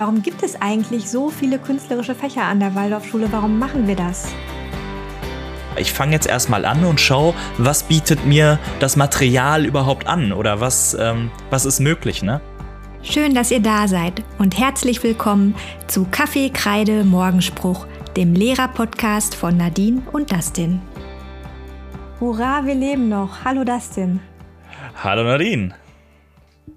Warum gibt es eigentlich so viele künstlerische Fächer an der Waldorfschule? Warum machen wir das? Ich fange jetzt erstmal an und schaue, was bietet mir das Material überhaupt an oder was, ähm, was ist möglich, ne? Schön, dass ihr da seid und herzlich willkommen zu Kaffee, Kreide, Morgenspruch, dem Lehrer-Podcast von Nadine und Dustin. Hurra, wir leben noch. Hallo Dustin. Hallo Nadine.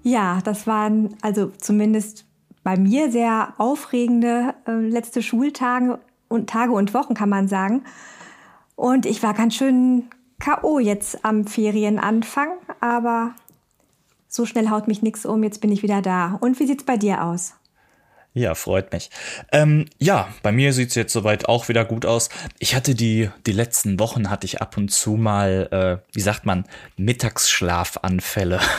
Ja, das waren also zumindest bei mir sehr aufregende äh, letzte Schultage und Tage und Wochen, kann man sagen. Und ich war ganz schön K.O. jetzt am Ferienanfang, aber so schnell haut mich nichts um, jetzt bin ich wieder da. Und wie sieht's bei dir aus? Ja, freut mich. Ähm, ja, bei mir sieht's jetzt soweit auch wieder gut aus. Ich hatte die, die letzten Wochen hatte ich ab und zu mal, äh, wie sagt man, Mittagsschlafanfälle.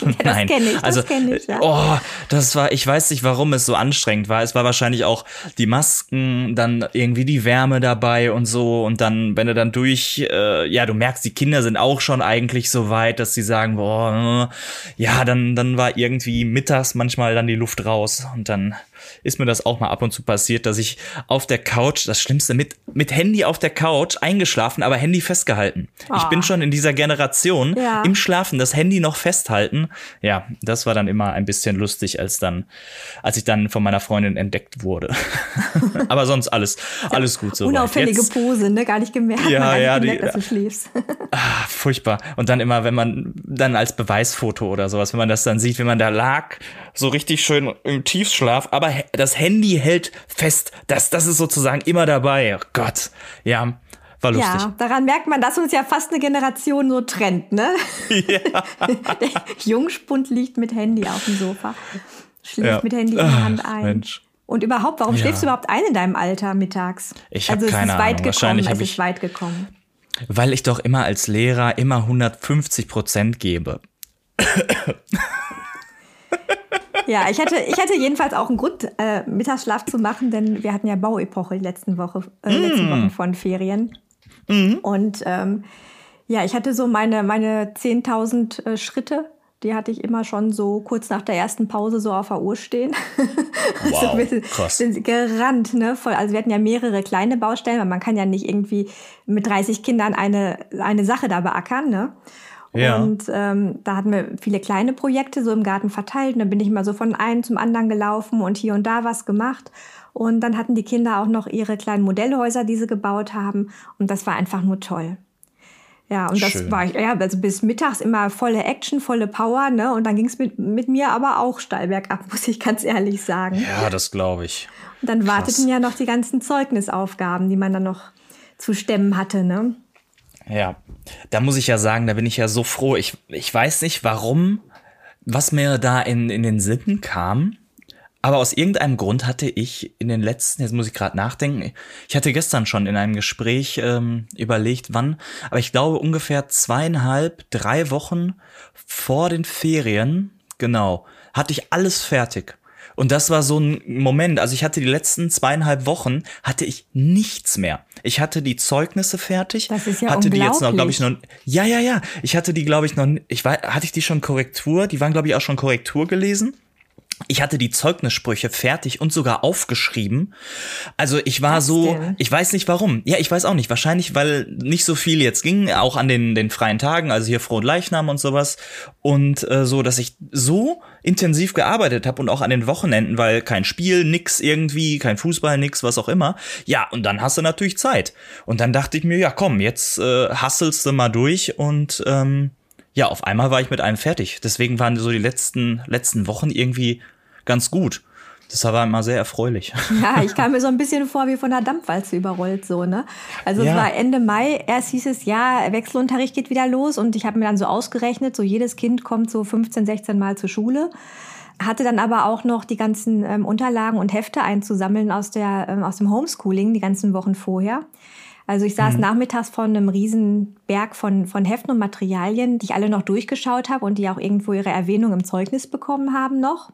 Ja, das Nein, kenne ich, das also, kenne ich, ja. Oh, das war, ich weiß nicht, warum es so anstrengend war. Es war wahrscheinlich auch die Masken, dann irgendwie die Wärme dabei und so. Und dann, wenn du dann durch, äh, ja, du merkst, die Kinder sind auch schon eigentlich so weit, dass sie sagen, boah, ja, dann, dann war irgendwie mittags manchmal dann die Luft raus und dann ist mir das auch mal ab und zu passiert, dass ich auf der Couch, das Schlimmste, mit, mit Handy auf der Couch eingeschlafen, aber Handy festgehalten. Oh. Ich bin ah. schon in dieser Generation ja. im Schlafen das Handy noch festhalten. Ja, das war dann immer ein bisschen lustig, als dann, als ich dann von meiner Freundin entdeckt wurde. aber sonst alles, alles gut so. Unauffällige Jetzt, Pose, ne? Gar nicht gemerkt, ja, gar nicht ja, gemerkt, die, dass du schläfst. ah, furchtbar. Und dann immer, wenn man dann als Beweisfoto oder sowas, wenn man das dann sieht, wie man da lag, so richtig schön im Tiefschlaf, aber das Handy hält fest. Das, das ist sozusagen immer dabei. Oh Gott, ja. War lustig. Ja, daran merkt man, dass uns ja fast eine Generation so trennt, ne? Ja. Der Jungspund liegt mit Handy auf dem Sofa, schläft ja. mit Handy in der Hand ein. Mensch. Und überhaupt, warum ja. schläfst du überhaupt ein in deinem Alter mittags? Ich habe also, keine Ahnung. Wahrscheinlich es ist weit gekommen. Weil ich doch immer als Lehrer immer 150 Prozent gebe. Ja, ich hatte, ich hatte jedenfalls auch einen Grund, äh, Mittagsschlaf zu machen, denn wir hatten ja Bauepoche die letzten, Woche, äh, mm. letzten Wochen von Ferien. Mm. Und ähm, ja, ich hatte so meine, meine 10.000 äh, Schritte, die hatte ich immer schon so kurz nach der ersten Pause so auf der Uhr stehen. Wow, also krass. Sind gerannt, ne? Voll, also wir hatten ja mehrere kleine Baustellen, weil man kann ja nicht irgendwie mit 30 Kindern eine, eine Sache da beackern, ne? Ja. Und ähm, da hatten wir viele kleine Projekte so im Garten verteilt. Und dann bin ich immer so von einem zum anderen gelaufen und hier und da was gemacht. Und dann hatten die Kinder auch noch ihre kleinen Modellhäuser, die sie gebaut haben. Und das war einfach nur toll. Ja, und das war ich, ja, also bis mittags immer volle Action, volle Power, ne? Und dann ging es mit, mit mir aber auch steil bergab, muss ich ganz ehrlich sagen. Ja, das glaube ich. Und dann Krass. warteten ja noch die ganzen Zeugnisaufgaben, die man dann noch zu stemmen hatte, ne? Ja, da muss ich ja sagen, da bin ich ja so froh. Ich, ich weiß nicht warum, was mir da in, in den Sinn kam. Aber aus irgendeinem Grund hatte ich in den letzten, jetzt muss ich gerade nachdenken, ich hatte gestern schon in einem Gespräch ähm, überlegt, wann, aber ich glaube ungefähr zweieinhalb, drei Wochen vor den Ferien, genau, hatte ich alles fertig. Und das war so ein Moment, also ich hatte die letzten zweieinhalb Wochen, hatte ich nichts mehr. Ich hatte die Zeugnisse fertig. Das ist ja hatte die jetzt noch, glaube ich, noch. Ja, ja, ja. Ich hatte die, glaube ich, noch. Ich war, hatte ich die schon Korrektur? Die waren, glaube ich, auch schon Korrektur gelesen. Ich hatte die Zeugnissprüche fertig und sogar aufgeschrieben. Also ich war Was so, denn? ich weiß nicht warum. Ja, ich weiß auch nicht. Wahrscheinlich, weil nicht so viel jetzt ging, auch an den, den freien Tagen, also hier Frohen Leichnam und sowas. Und äh, so, dass ich so intensiv gearbeitet habe und auch an den Wochenenden, weil kein Spiel, nix irgendwie, kein Fußball, nix, was auch immer. Ja, und dann hast du natürlich Zeit. Und dann dachte ich mir, ja komm, jetzt äh, hasselst du mal durch und ähm, ja, auf einmal war ich mit einem fertig. Deswegen waren so die letzten, letzten Wochen irgendwie ganz gut. Das war immer sehr erfreulich. Ja, ich kam mir so ein bisschen vor wie von der Dampfwalze überrollt, so, ne? Also ja. es war Ende Mai, erst hieß es, ja, Wechselunterricht geht wieder los und ich habe mir dann so ausgerechnet, so jedes Kind kommt so 15, 16 Mal zur Schule. Hatte dann aber auch noch die ganzen ähm, Unterlagen und Hefte einzusammeln aus, der, ähm, aus dem Homeschooling die ganzen Wochen vorher. Also ich saß mhm. nachmittags vor einem riesen Berg von, von Heften und Materialien, die ich alle noch durchgeschaut habe und die auch irgendwo ihre Erwähnung im Zeugnis bekommen haben noch.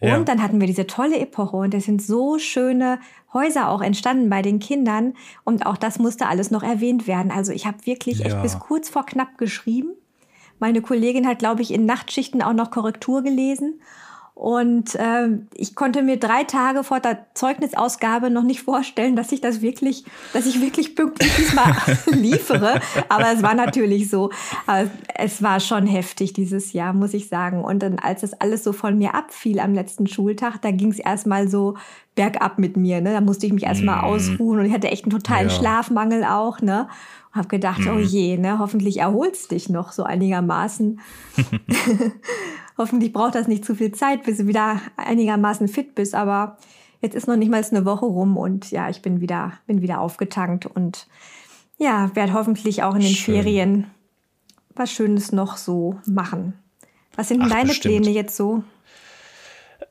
Ja. Und dann hatten wir diese tolle Epoche und es sind so schöne Häuser auch entstanden bei den Kindern und auch das musste alles noch erwähnt werden. Also ich habe wirklich ja. echt bis kurz vor knapp geschrieben. Meine Kollegin hat, glaube ich, in Nachtschichten auch noch Korrektur gelesen. Und äh, ich konnte mir drei Tage vor der Zeugnisausgabe noch nicht vorstellen, dass ich das wirklich, dass ich wirklich pünktlich diesmal liefere. Aber es war natürlich so. Aber es war schon heftig dieses Jahr, muss ich sagen. Und dann, als das alles so von mir abfiel am letzten Schultag, da ging es erstmal so bergab mit mir. Ne? Da musste ich mich erstmal mm. ausruhen und ich hatte echt einen totalen ja. Schlafmangel auch. Ne? Und habe gedacht, mm. oh je, ne? hoffentlich erholst dich noch so einigermaßen. Hoffentlich braucht das nicht zu viel Zeit, bis du wieder einigermaßen fit bist. Aber jetzt ist noch nicht mal eine Woche rum und ja, ich bin wieder, bin wieder aufgetankt und ja, werde hoffentlich auch in den Schön. Ferien was Schönes noch so machen. Was sind denn Ach, deine bestimmt. Pläne jetzt so?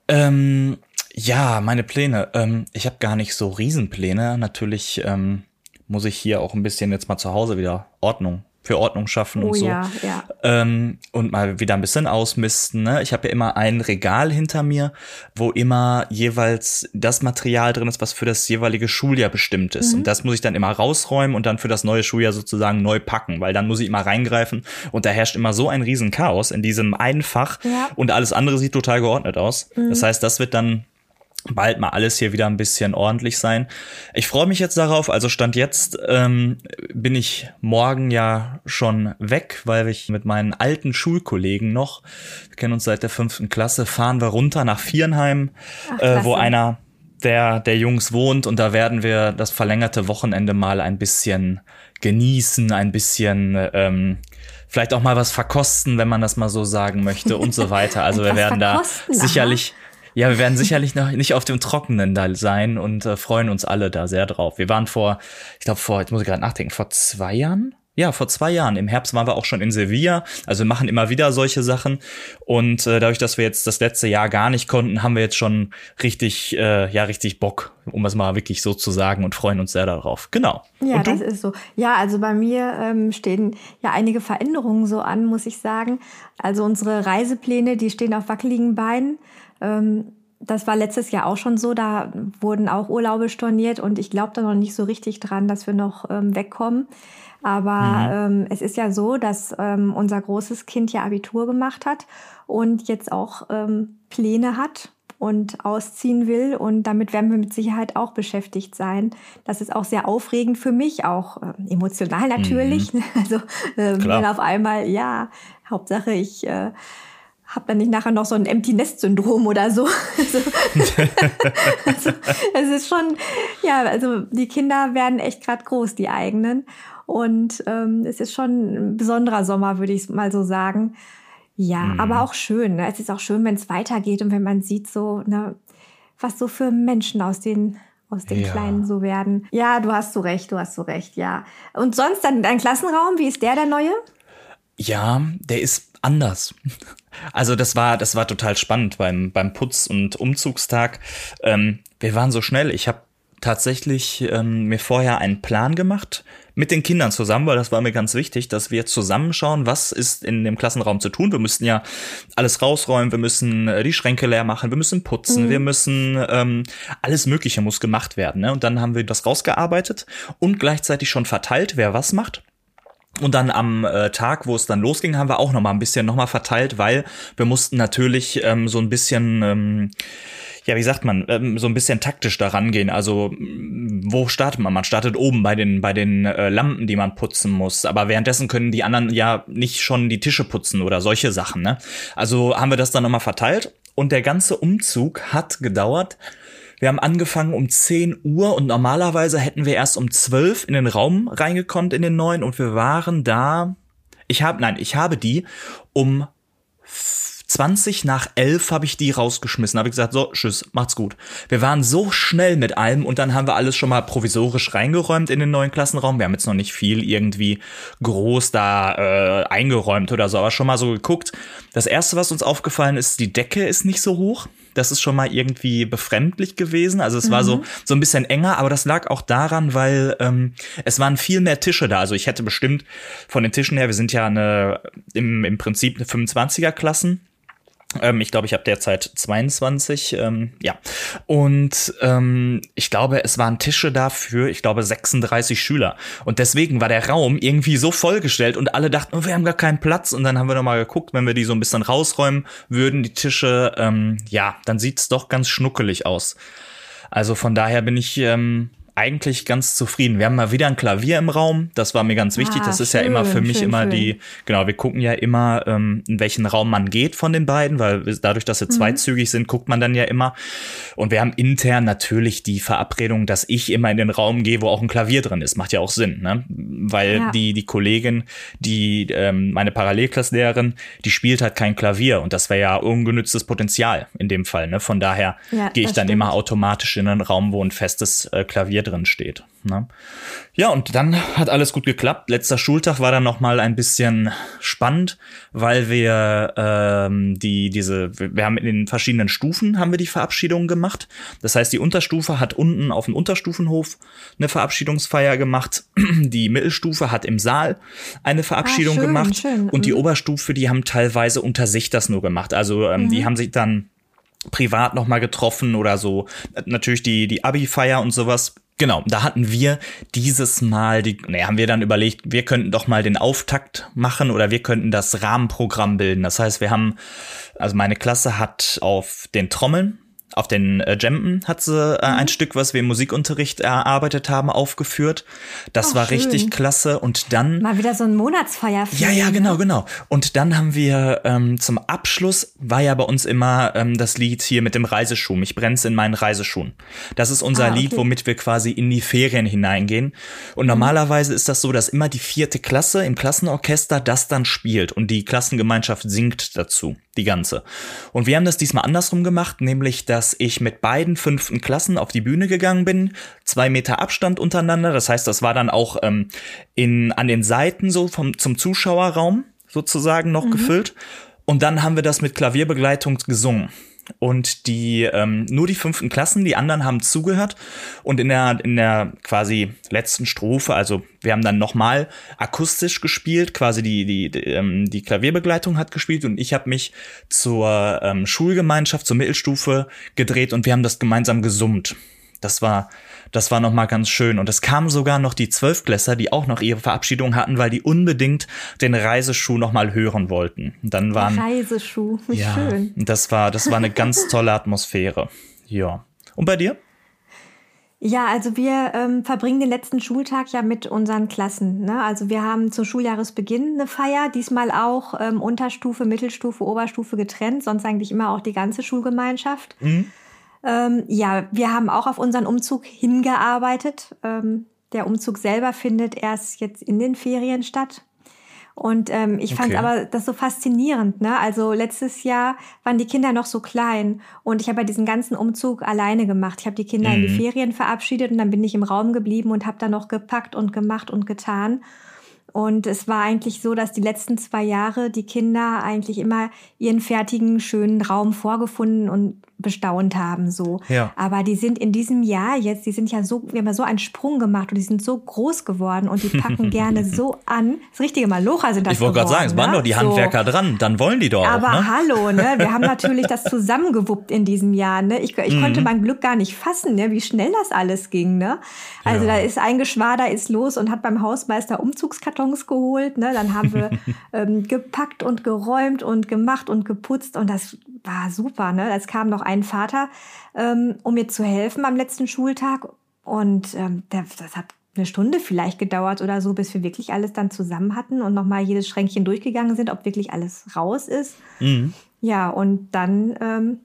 Ähm, ja, meine Pläne. Ähm, ich habe gar nicht so Riesenpläne. Natürlich ähm, muss ich hier auch ein bisschen jetzt mal zu Hause wieder Ordnung für Ordnung schaffen oh, und so. Ja, ja. Ähm, und mal wieder ein bisschen ausmisten. Ne? Ich habe ja immer ein Regal hinter mir, wo immer jeweils das Material drin ist, was für das jeweilige Schuljahr bestimmt ist. Mhm. Und das muss ich dann immer rausräumen und dann für das neue Schuljahr sozusagen neu packen, weil dann muss ich immer reingreifen und da herrscht immer so ein riesen Chaos in diesem einen Fach ja. und alles andere sieht total geordnet aus. Mhm. Das heißt, das wird dann bald mal alles hier wieder ein bisschen ordentlich sein. Ich freue mich jetzt darauf. Also Stand jetzt ähm, bin ich morgen ja schon weg, weil ich mit meinen alten Schulkollegen noch, wir kennen uns seit der fünften Klasse, fahren wir runter nach Vierenheim, Ach, äh, wo einer der, der Jungs wohnt und da werden wir das verlängerte Wochenende mal ein bisschen genießen, ein bisschen ähm, vielleicht auch mal was verkosten, wenn man das mal so sagen möchte und so weiter. Also wir werden da sicherlich aha ja, wir werden sicherlich noch nicht auf dem Trockenen da sein und äh, freuen uns alle da sehr drauf. Wir waren vor, ich glaube vor, jetzt muss ich gerade nachdenken, vor zwei Jahren? Ja, vor zwei Jahren. Im Herbst waren wir auch schon in Sevilla. Also wir machen immer wieder solche Sachen. Und äh, dadurch, dass wir jetzt das letzte Jahr gar nicht konnten, haben wir jetzt schon richtig, äh, ja, richtig Bock, um es mal wirklich so zu sagen und freuen uns sehr darauf. Genau. Ja, das ist so. Ja, also bei mir ähm, stehen ja einige Veränderungen so an, muss ich sagen. Also unsere Reisepläne, die stehen auf wackeligen Beinen. Ähm, das war letztes Jahr auch schon so, da wurden auch Urlaube storniert und ich glaube da noch nicht so richtig dran, dass wir noch ähm, wegkommen. Aber mhm. ähm, es ist ja so, dass ähm, unser großes Kind ja Abitur gemacht hat und jetzt auch ähm, Pläne hat und ausziehen will. Und damit werden wir mit Sicherheit auch beschäftigt sein. Das ist auch sehr aufregend für mich, auch äh, emotional natürlich. Mhm. Also äh, wenn auf einmal, ja, Hauptsache ich äh, habe dann nicht nachher noch so ein Empty Nest Syndrom oder so. also, also, es ist schon, ja, also die Kinder werden echt gerade groß, die eigenen. Und ähm, es ist schon ein besonderer Sommer, würde ich mal so sagen. Ja, mhm. aber auch schön. Ne? Es ist auch schön, wenn es weitergeht und wenn man sieht, so, ne, was so für Menschen aus den aus den ja. Kleinen so werden. Ja, du hast so recht, du hast so recht, ja. Und sonst dann dein Klassenraum, wie ist der, der neue? Ja, der ist anders. Also das war, das war total spannend beim, beim Putz- und Umzugstag. Ähm, wir waren so schnell. Ich habe tatsächlich ähm, mir vorher einen Plan gemacht mit den Kindern zusammen, weil das war mir ganz wichtig, dass wir zusammenschauen, was ist in dem Klassenraum zu tun. Wir müssten ja alles rausräumen, wir müssen äh, die Schränke leer machen, wir müssen putzen, mhm. wir müssen ähm, alles Mögliche muss gemacht werden. Ne? Und dann haben wir das rausgearbeitet und gleichzeitig schon verteilt, wer was macht. Und dann am äh, Tag, wo es dann losging, haben wir auch noch mal ein bisschen noch mal verteilt, weil wir mussten natürlich ähm, so ein bisschen ähm, ja, wie sagt man, ähm, so ein bisschen taktisch daran gehen. Also, wo startet man? Man startet oben bei den, bei den äh, Lampen, die man putzen muss. Aber währenddessen können die anderen ja nicht schon die Tische putzen oder solche Sachen, ne? Also haben wir das dann nochmal verteilt und der ganze Umzug hat gedauert wir haben angefangen um 10 Uhr und normalerweise hätten wir erst um 12 in den Raum reingekonnt in den neuen und wir waren da. Ich habe, nein, ich habe die um 20 nach 11 habe ich die rausgeschmissen. Habe ich gesagt, so, tschüss, macht's gut. Wir waren so schnell mit allem und dann haben wir alles schon mal provisorisch reingeräumt in den neuen Klassenraum. Wir haben jetzt noch nicht viel irgendwie groß da äh, eingeräumt oder so, aber schon mal so geguckt. Das erste, was uns aufgefallen ist, die Decke ist nicht so hoch. Das ist schon mal irgendwie befremdlich gewesen. Also es mhm. war so, mhm. so ein bisschen enger, aber das lag auch daran, weil ähm, es waren viel mehr Tische da. Also ich hätte bestimmt von den Tischen her, wir sind ja eine, im, im Prinzip eine 25er Klassen Ähm, ich glaube, ich habe derzeit 22, ähm, ja. Und ähm, ich glaube, es waren Tische dafür, ich glaube, 36 Schüler. Und deswegen war der Raum irgendwie so vollgestellt und alle dachten, oh, wir haben gar keinen Platz. Und dann haben wir nochmal geguckt, wenn wir die so ein bisschen rausräumen würden, die Tische, ähm, ja, dann sieht's doch ganz schnuckelig aus. Also von daher bin ich ähm, eigentlich ganz zufrieden. Wir haben mal wieder ein Klavier im Raum. Das war mir ganz wichtig. Ah, das ist schön, ja immer für mich schön, immer schön. die, genau, wir gucken ja immer, ähm, in welchen Raum man geht von den beiden, weil dadurch, dass wir mhm. zweizügig sind, guckt man dann ja immer. Und wir haben intern natürlich die Verabredung, dass ich immer in den Raum gehe, wo auch ein Klavier drin ist. Macht ja auch Sinn, ne? Weil ja. die, die Kollegin, die, ähm, meine Parallelklasslehrerin, die spielt halt kein Klavier. Und das wäre ja ungenütztes Potenzial in dem Fall, ne? Von daher ja, gehe ich dann stimmt. immer automatisch in einen Raum, wo ein festes äh, Klavier drin steht. Ne? Ja, und dann hat alles gut geklappt. Letzter Schultag war dann noch mal ein bisschen spannend, weil wir ähm, die diese wir haben in den verschiedenen Stufen haben wir die Verabschiedung gemacht. Das heißt, die Unterstufe hat unten auf dem Unterstufenhof eine Verabschiedungsfeier gemacht. Die Mittelstufe hat im Saal eine Verabschiedung ah, schön, gemacht schön. und die mhm. Oberstufe, die haben teilweise unter sich das nur gemacht. Also ähm, mhm. die haben sich dann privat noch mal getroffen oder so. Natürlich die die Abi-Feier und sowas Genau, da hatten wir dieses Mal die, ne, haben wir dann überlegt, wir könnten doch mal den Auftakt machen oder wir könnten das Rahmenprogramm bilden. Das heißt, wir haben, also meine Klasse hat auf den Trommeln auf den äh, Jampen hat sie äh, mhm. ein Stück, was wir im Musikunterricht erarbeitet haben, aufgeführt. Das oh, war schön. richtig klasse. Und dann. Mal wieder so ein Monatsfeier. Ja, ja, genau, genau. Und dann haben wir ähm, zum Abschluss war ja bei uns immer ähm, das Lied hier mit dem Reiseschuh. Mich brennt's in meinen Reiseschuhen. Das ist unser ah, okay. Lied, womit wir quasi in die Ferien hineingehen. Und mhm. normalerweise ist das so, dass immer die vierte Klasse im Klassenorchester das dann spielt und die Klassengemeinschaft singt dazu die ganze. Und wir haben das diesmal andersrum gemacht, nämlich, dass ich mit beiden fünften Klassen auf die Bühne gegangen bin, zwei Meter Abstand untereinander. Das heißt, das war dann auch ähm, in, an den Seiten so vom, zum Zuschauerraum sozusagen noch mhm. gefüllt. Und dann haben wir das mit Klavierbegleitung gesungen und die ähm, nur die fünften Klassen, die anderen haben zugehört und in der in der quasi letzten Strophe, also wir haben dann nochmal akustisch gespielt, quasi die die die, ähm, die Klavierbegleitung hat gespielt und ich habe mich zur ähm, Schulgemeinschaft zur Mittelstufe gedreht und wir haben das gemeinsam gesummt. Das war das war nochmal ganz schön. Und es kamen sogar noch die Zwölfklässler, die auch noch ihre Verabschiedung hatten, weil die unbedingt den Reiseschuh nochmal hören wollten. Dann waren. Reiseschuh, wie ja, schön. Das war, das war eine ganz tolle Atmosphäre. Ja. Und bei dir? Ja, also wir ähm, verbringen den letzten Schultag ja mit unseren Klassen. Ne? Also wir haben zum Schuljahresbeginn eine Feier, diesmal auch ähm, Unterstufe, Mittelstufe, Oberstufe getrennt, sonst eigentlich immer auch die ganze Schulgemeinschaft. Mhm. Ähm, ja, wir haben auch auf unseren Umzug hingearbeitet. Ähm, der Umzug selber findet erst jetzt in den Ferien statt. Und ähm, ich fand aber das so faszinierend. Ne? Also letztes Jahr waren die Kinder noch so klein und ich habe ja diesen ganzen Umzug alleine gemacht. Ich habe die Kinder mhm. in die mhm. Ferien verabschiedet und dann bin ich im Raum geblieben und habe da noch gepackt und gemacht und getan. Und es war eigentlich so, dass die letzten zwei Jahre die Kinder eigentlich immer ihren fertigen, schönen Raum vorgefunden und bestaunt haben, so. Ja. Aber die sind in diesem Jahr jetzt, die sind ja so, wir haben ja so einen Sprung gemacht und die sind so groß geworden und die packen gerne so an. Das richtige Malocha sind das Ich wollte gerade sagen, es waren ne? doch die Handwerker so. dran, dann wollen die doch Aber auch, ne? hallo, ne? Wir haben natürlich das zusammengewuppt in diesem Jahr, ne? Ich, ich mhm. konnte mein Glück gar nicht fassen, ne? Wie schnell das alles ging, ne? Also ja. da ist ein Geschwader ist los und hat beim Hausmeister Umzugskartons geholt, ne? Dann haben wir ähm, gepackt und geräumt und gemacht und geputzt und das war super, ne? Es kam noch ein Vater, ähm, um mir zu helfen am letzten Schultag. Und ähm, der, das hat eine Stunde vielleicht gedauert oder so, bis wir wirklich alles dann zusammen hatten und nochmal jedes Schränkchen durchgegangen sind, ob wirklich alles raus ist. Mhm. Ja, und dann ähm,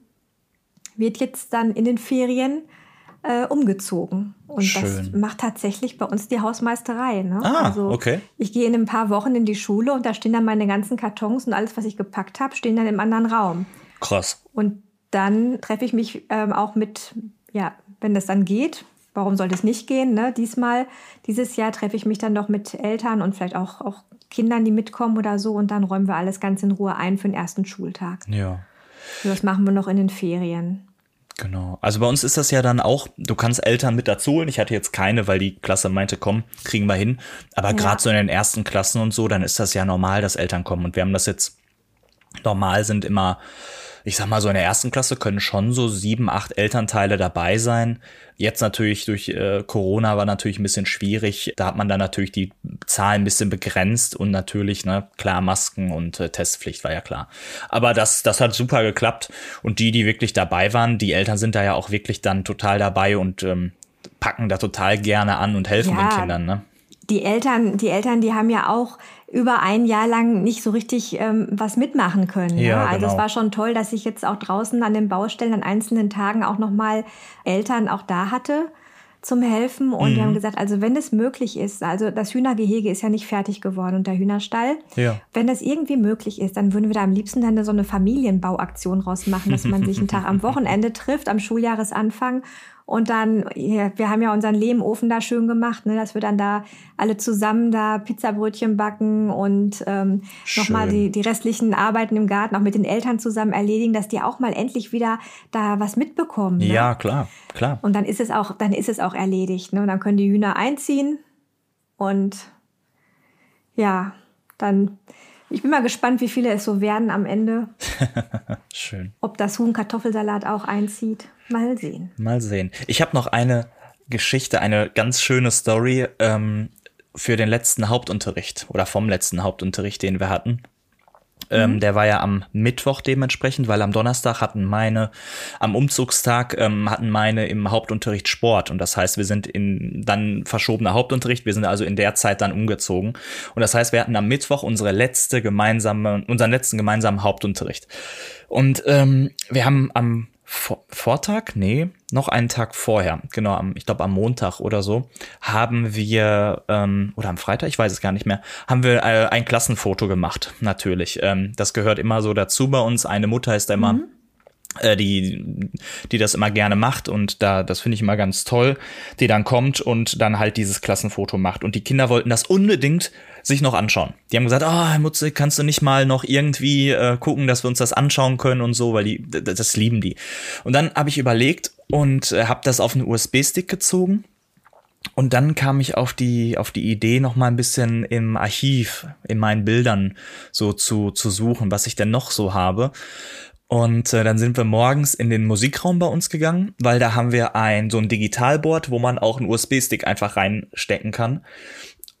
wird jetzt dann in den Ferien äh, umgezogen. Und Schön. das macht tatsächlich bei uns die Hausmeisterei. Ne? Ah, also okay. Ich gehe in ein paar Wochen in die Schule und da stehen dann meine ganzen Kartons und alles, was ich gepackt habe, stehen dann im anderen Raum. Krass. Und dann treffe ich mich ähm, auch mit, ja, wenn das dann geht, warum sollte es nicht gehen? Ne? Diesmal, dieses Jahr treffe ich mich dann noch mit Eltern und vielleicht auch, auch Kindern, die mitkommen oder so und dann räumen wir alles ganz in Ruhe ein für den ersten Schultag. Ja. So, das machen wir noch in den Ferien. Genau. Also bei uns ist das ja dann auch, du kannst Eltern mit dazu holen. Ich hatte jetzt keine, weil die Klasse meinte, komm, kriegen wir hin. Aber ja. gerade so in den ersten Klassen und so, dann ist das ja normal, dass Eltern kommen. Und wir haben das jetzt normal sind immer ich sag mal so in der ersten Klasse können schon so sieben, acht Elternteile dabei sein. Jetzt natürlich durch äh, Corona war natürlich ein bisschen schwierig. Da hat man dann natürlich die Zahlen ein bisschen begrenzt und natürlich, ne, klar, Masken und äh, Testpflicht war ja klar. Aber das, das hat super geklappt. Und die, die wirklich dabei waren, die Eltern sind da ja auch wirklich dann total dabei und ähm, packen da total gerne an und helfen ja, den Kindern, ne? Die Eltern, die Eltern, die haben ja auch über ein Jahr lang nicht so richtig ähm, was mitmachen können. Ne? Ja, Also genau. es war schon toll, dass ich jetzt auch draußen an den Baustellen an einzelnen Tagen auch nochmal Eltern auch da hatte zum Helfen. Und mhm. die haben gesagt, also wenn es möglich ist, also das Hühnergehege ist ja nicht fertig geworden und der Hühnerstall. Ja. Wenn das irgendwie möglich ist, dann würden wir da am liebsten dann so eine Familienbauaktion rausmachen, dass man sich einen Tag am Wochenende trifft, am Schuljahresanfang und dann, wir haben ja unseren Lehmofen da schön gemacht, ne, dass wir dann da alle zusammen da Pizzabrötchen backen und ähm, nochmal die, die restlichen Arbeiten im Garten auch mit den Eltern zusammen erledigen, dass die auch mal endlich wieder da was mitbekommen. Ne? Ja, klar, klar. Und dann ist es auch, dann ist es auch erledigt. Ne? Und dann können die Hühner einziehen und ja, dann ich bin mal gespannt, wie viele es so werden am Ende. Schön. Ob das Huhn Kartoffelsalat auch einzieht. Mal sehen. Mal sehen. Ich habe noch eine Geschichte, eine ganz schöne Story ähm, für den letzten Hauptunterricht oder vom letzten Hauptunterricht, den wir hatten. Ähm, mhm. Der war ja am Mittwoch dementsprechend, weil am Donnerstag hatten meine, am Umzugstag ähm, hatten meine im Hauptunterricht Sport. Und das heißt, wir sind in dann verschobener Hauptunterricht. Wir sind also in der Zeit dann umgezogen. Und das heißt, wir hatten am Mittwoch unsere letzte gemeinsame, unseren letzten gemeinsamen Hauptunterricht. Und ähm, wir haben am vor, Vortag, nee, noch einen Tag vorher, genau, am, ich glaube am Montag oder so, haben wir, ähm, oder am Freitag, ich weiß es gar nicht mehr, haben wir äh, ein Klassenfoto gemacht, natürlich. Ähm, das gehört immer so dazu bei uns. Eine Mutter ist immer. Mhm die, die das immer gerne macht und da, das finde ich immer ganz toll, die dann kommt und dann halt dieses Klassenfoto macht. Und die Kinder wollten das unbedingt sich noch anschauen. Die haben gesagt, ah, oh, Mutze, kannst du nicht mal noch irgendwie äh, gucken, dass wir uns das anschauen können und so, weil die, das lieben die. Und dann habe ich überlegt und äh, habe das auf einen USB-Stick gezogen. Und dann kam ich auf die, auf die Idee, noch mal ein bisschen im Archiv, in meinen Bildern so zu, zu suchen, was ich denn noch so habe. Und äh, dann sind wir morgens in den Musikraum bei uns gegangen, weil da haben wir ein so ein Digitalboard, wo man auch einen USB-Stick einfach reinstecken kann.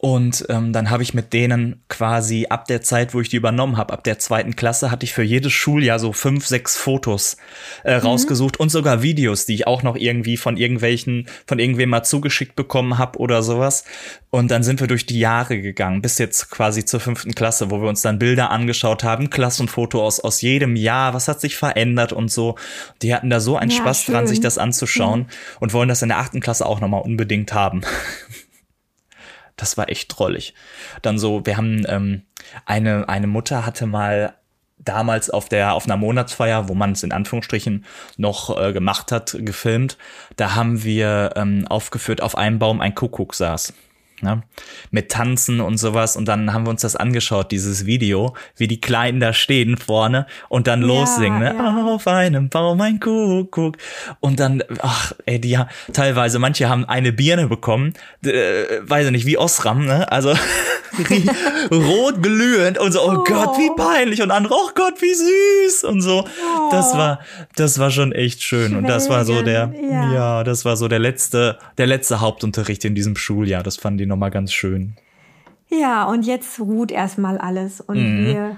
Und ähm, dann habe ich mit denen quasi ab der Zeit, wo ich die übernommen habe, ab der zweiten Klasse, hatte ich für jedes Schuljahr so fünf, sechs Fotos äh, mhm. rausgesucht und sogar Videos, die ich auch noch irgendwie von irgendwelchen, von irgendwem mal zugeschickt bekommen habe oder sowas. Und dann sind wir durch die Jahre gegangen, bis jetzt quasi zur fünften Klasse, wo wir uns dann Bilder angeschaut haben, Klassenfoto aus, aus jedem Jahr, was hat sich verändert und so. Die hatten da so einen ja, Spaß schön. dran, sich das anzuschauen mhm. und wollen das in der achten Klasse auch nochmal unbedingt haben. Das war echt drollig. Dann so, wir haben ähm, eine, eine Mutter hatte mal damals auf der auf einer Monatsfeier, wo man es in Anführungsstrichen noch äh, gemacht hat, gefilmt. Da haben wir ähm, aufgeführt, auf einem Baum ein Kuckuck saß ne? Mit Tanzen und sowas. Und dann haben wir uns das angeschaut, dieses Video, wie die Kleinen da stehen vorne und dann ja, lossingen, ne? Ja. Auf einem Baum ein Kuckuck. Und dann, ach, ey, die haben teilweise, manche haben eine Birne bekommen, äh, weiß ich nicht, wie Osram, ne? Also rot glühend und so, oh, oh, Gott, wie peinlich. Und andere, oh Gott, wie süß und so. Oh. Das war, das war schon echt schön. Schwelgen. Und das war so der, ja. ja, das war so der letzte, der letzte Hauptunterricht in diesem Schuljahr. Das fanden die nochmal ganz schön. Ja, und jetzt ruht erstmal alles. Und mhm. wir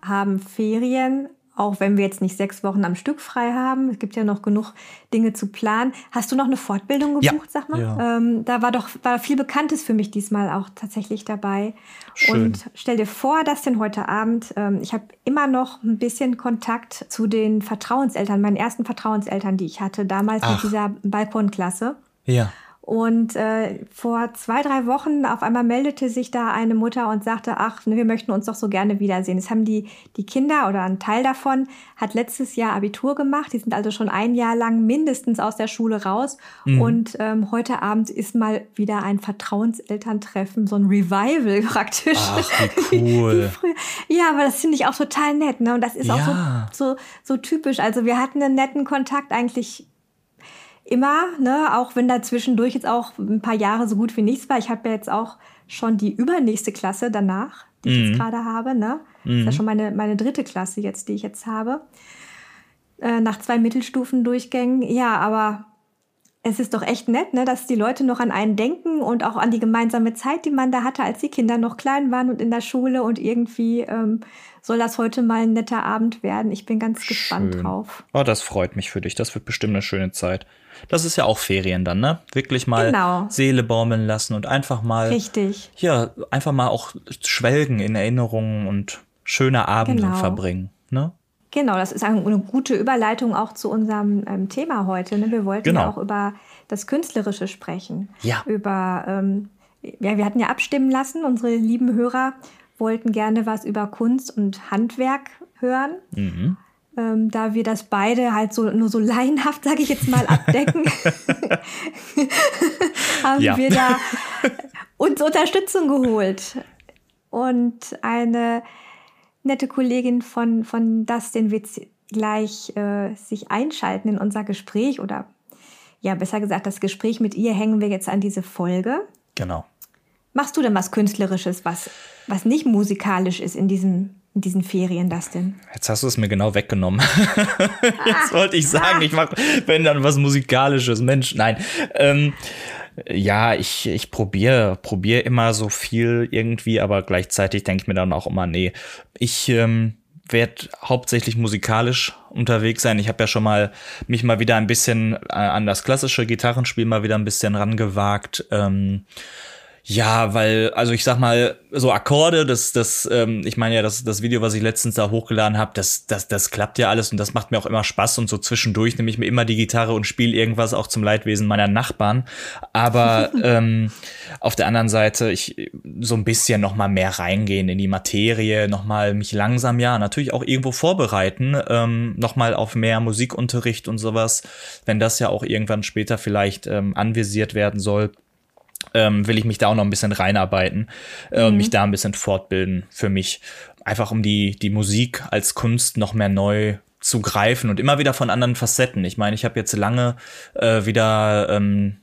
haben Ferien auch wenn wir jetzt nicht sechs Wochen am Stück frei haben, es gibt ja noch genug Dinge zu planen. Hast du noch eine Fortbildung gebucht, ja. sag mal? Ja. Ähm, da war doch war viel Bekanntes für mich diesmal auch tatsächlich dabei. Schön. Und stell dir vor, dass denn heute Abend, ähm, ich habe immer noch ein bisschen Kontakt zu den Vertrauenseltern, meinen ersten Vertrauenseltern, die ich hatte, damals Ach. mit dieser Balkonklasse. Ja. Und äh, vor zwei, drei Wochen auf einmal meldete sich da eine Mutter und sagte, ach, wir möchten uns doch so gerne wiedersehen. Das haben die, die Kinder oder ein Teil davon hat letztes Jahr Abitur gemacht. Die sind also schon ein Jahr lang mindestens aus der Schule raus. Mhm. Und ähm, heute Abend ist mal wieder ein Vertrauenselterntreffen, so ein Revival praktisch. Ach, wie cool. ja, aber das finde ich auch total nett. Ne? Und das ist ja. auch so, so, so typisch. Also wir hatten einen netten Kontakt eigentlich immer, ne, auch wenn da zwischendurch jetzt auch ein paar Jahre so gut wie nichts war. Ich habe ja jetzt auch schon die übernächste Klasse danach, die ich jetzt mhm. gerade habe, ne? Mhm. Das ist ja mhm. schon meine, meine dritte Klasse jetzt, die ich jetzt habe. äh, nach zwei Mittelstufendurchgängen. Ja, aber es ist doch echt nett, ne, dass die Leute noch an einen denken und auch an die gemeinsame Zeit, die man da hatte, als die Kinder noch klein waren und in der Schule. Und irgendwie ähm, soll das heute mal ein netter Abend werden. Ich bin ganz Schön. gespannt drauf. Oh, das freut mich für dich. Das wird bestimmt eine schöne Zeit. Das ist ja auch Ferien dann, ne? Wirklich mal genau. Seele baumeln lassen und einfach mal. Richtig. Ja, einfach mal auch schwelgen in Erinnerungen und schöne Abende genau. verbringen, ne? Genau, das ist eine gute Überleitung auch zu unserem ähm, Thema heute. Ne? Wir wollten genau. ja auch über das Künstlerische sprechen. Ja. Über, ähm, ja, wir hatten ja abstimmen lassen. Unsere lieben Hörer wollten gerne was über Kunst und Handwerk hören. Mhm. Ähm, da wir das beide halt so nur so laienhaft, sage ich jetzt mal, abdecken, haben wir da uns Unterstützung geholt. Und eine nette Kollegin von, von Dustin wird gleich äh, sich einschalten in unser Gespräch oder ja, besser gesagt, das Gespräch mit ihr hängen wir jetzt an diese Folge. Genau. Machst du denn was Künstlerisches, was, was nicht musikalisch ist in diesen, in diesen Ferien, Dustin? Jetzt hast du es mir genau weggenommen. jetzt ah, wollte ich sagen, ah. ich mache, wenn dann was Musikalisches. Mensch, nein. Ähm, ja, ich, ich probiere probier immer so viel irgendwie, aber gleichzeitig denke ich mir dann auch immer, nee, ich ähm, werde hauptsächlich musikalisch unterwegs sein. Ich habe ja schon mal mich mal wieder ein bisschen äh, an das klassische Gitarrenspiel mal wieder ein bisschen rangewagt. Ähm, ja, weil, also ich sag mal, so Akkorde, das, das, ähm, ich meine ja, das, das Video, was ich letztens da hochgeladen habe, das, das, das klappt ja alles und das macht mir auch immer Spaß und so zwischendurch nehme ich mir immer die Gitarre und spiele irgendwas auch zum Leidwesen meiner Nachbarn. Aber ähm, auf der anderen Seite, ich so ein bisschen noch mal mehr reingehen in die Materie, noch mal mich langsam, ja, natürlich auch irgendwo vorbereiten, ähm, noch mal auf mehr Musikunterricht und sowas, wenn das ja auch irgendwann später vielleicht ähm, anvisiert werden soll ähm, will ich mich da auch noch ein bisschen reinarbeiten äh, mhm. und mich da ein bisschen fortbilden für mich. Einfach um die, die Musik als Kunst noch mehr neu zu greifen und immer wieder von anderen Facetten. Ich meine, ich habe jetzt lange äh, wieder ähm,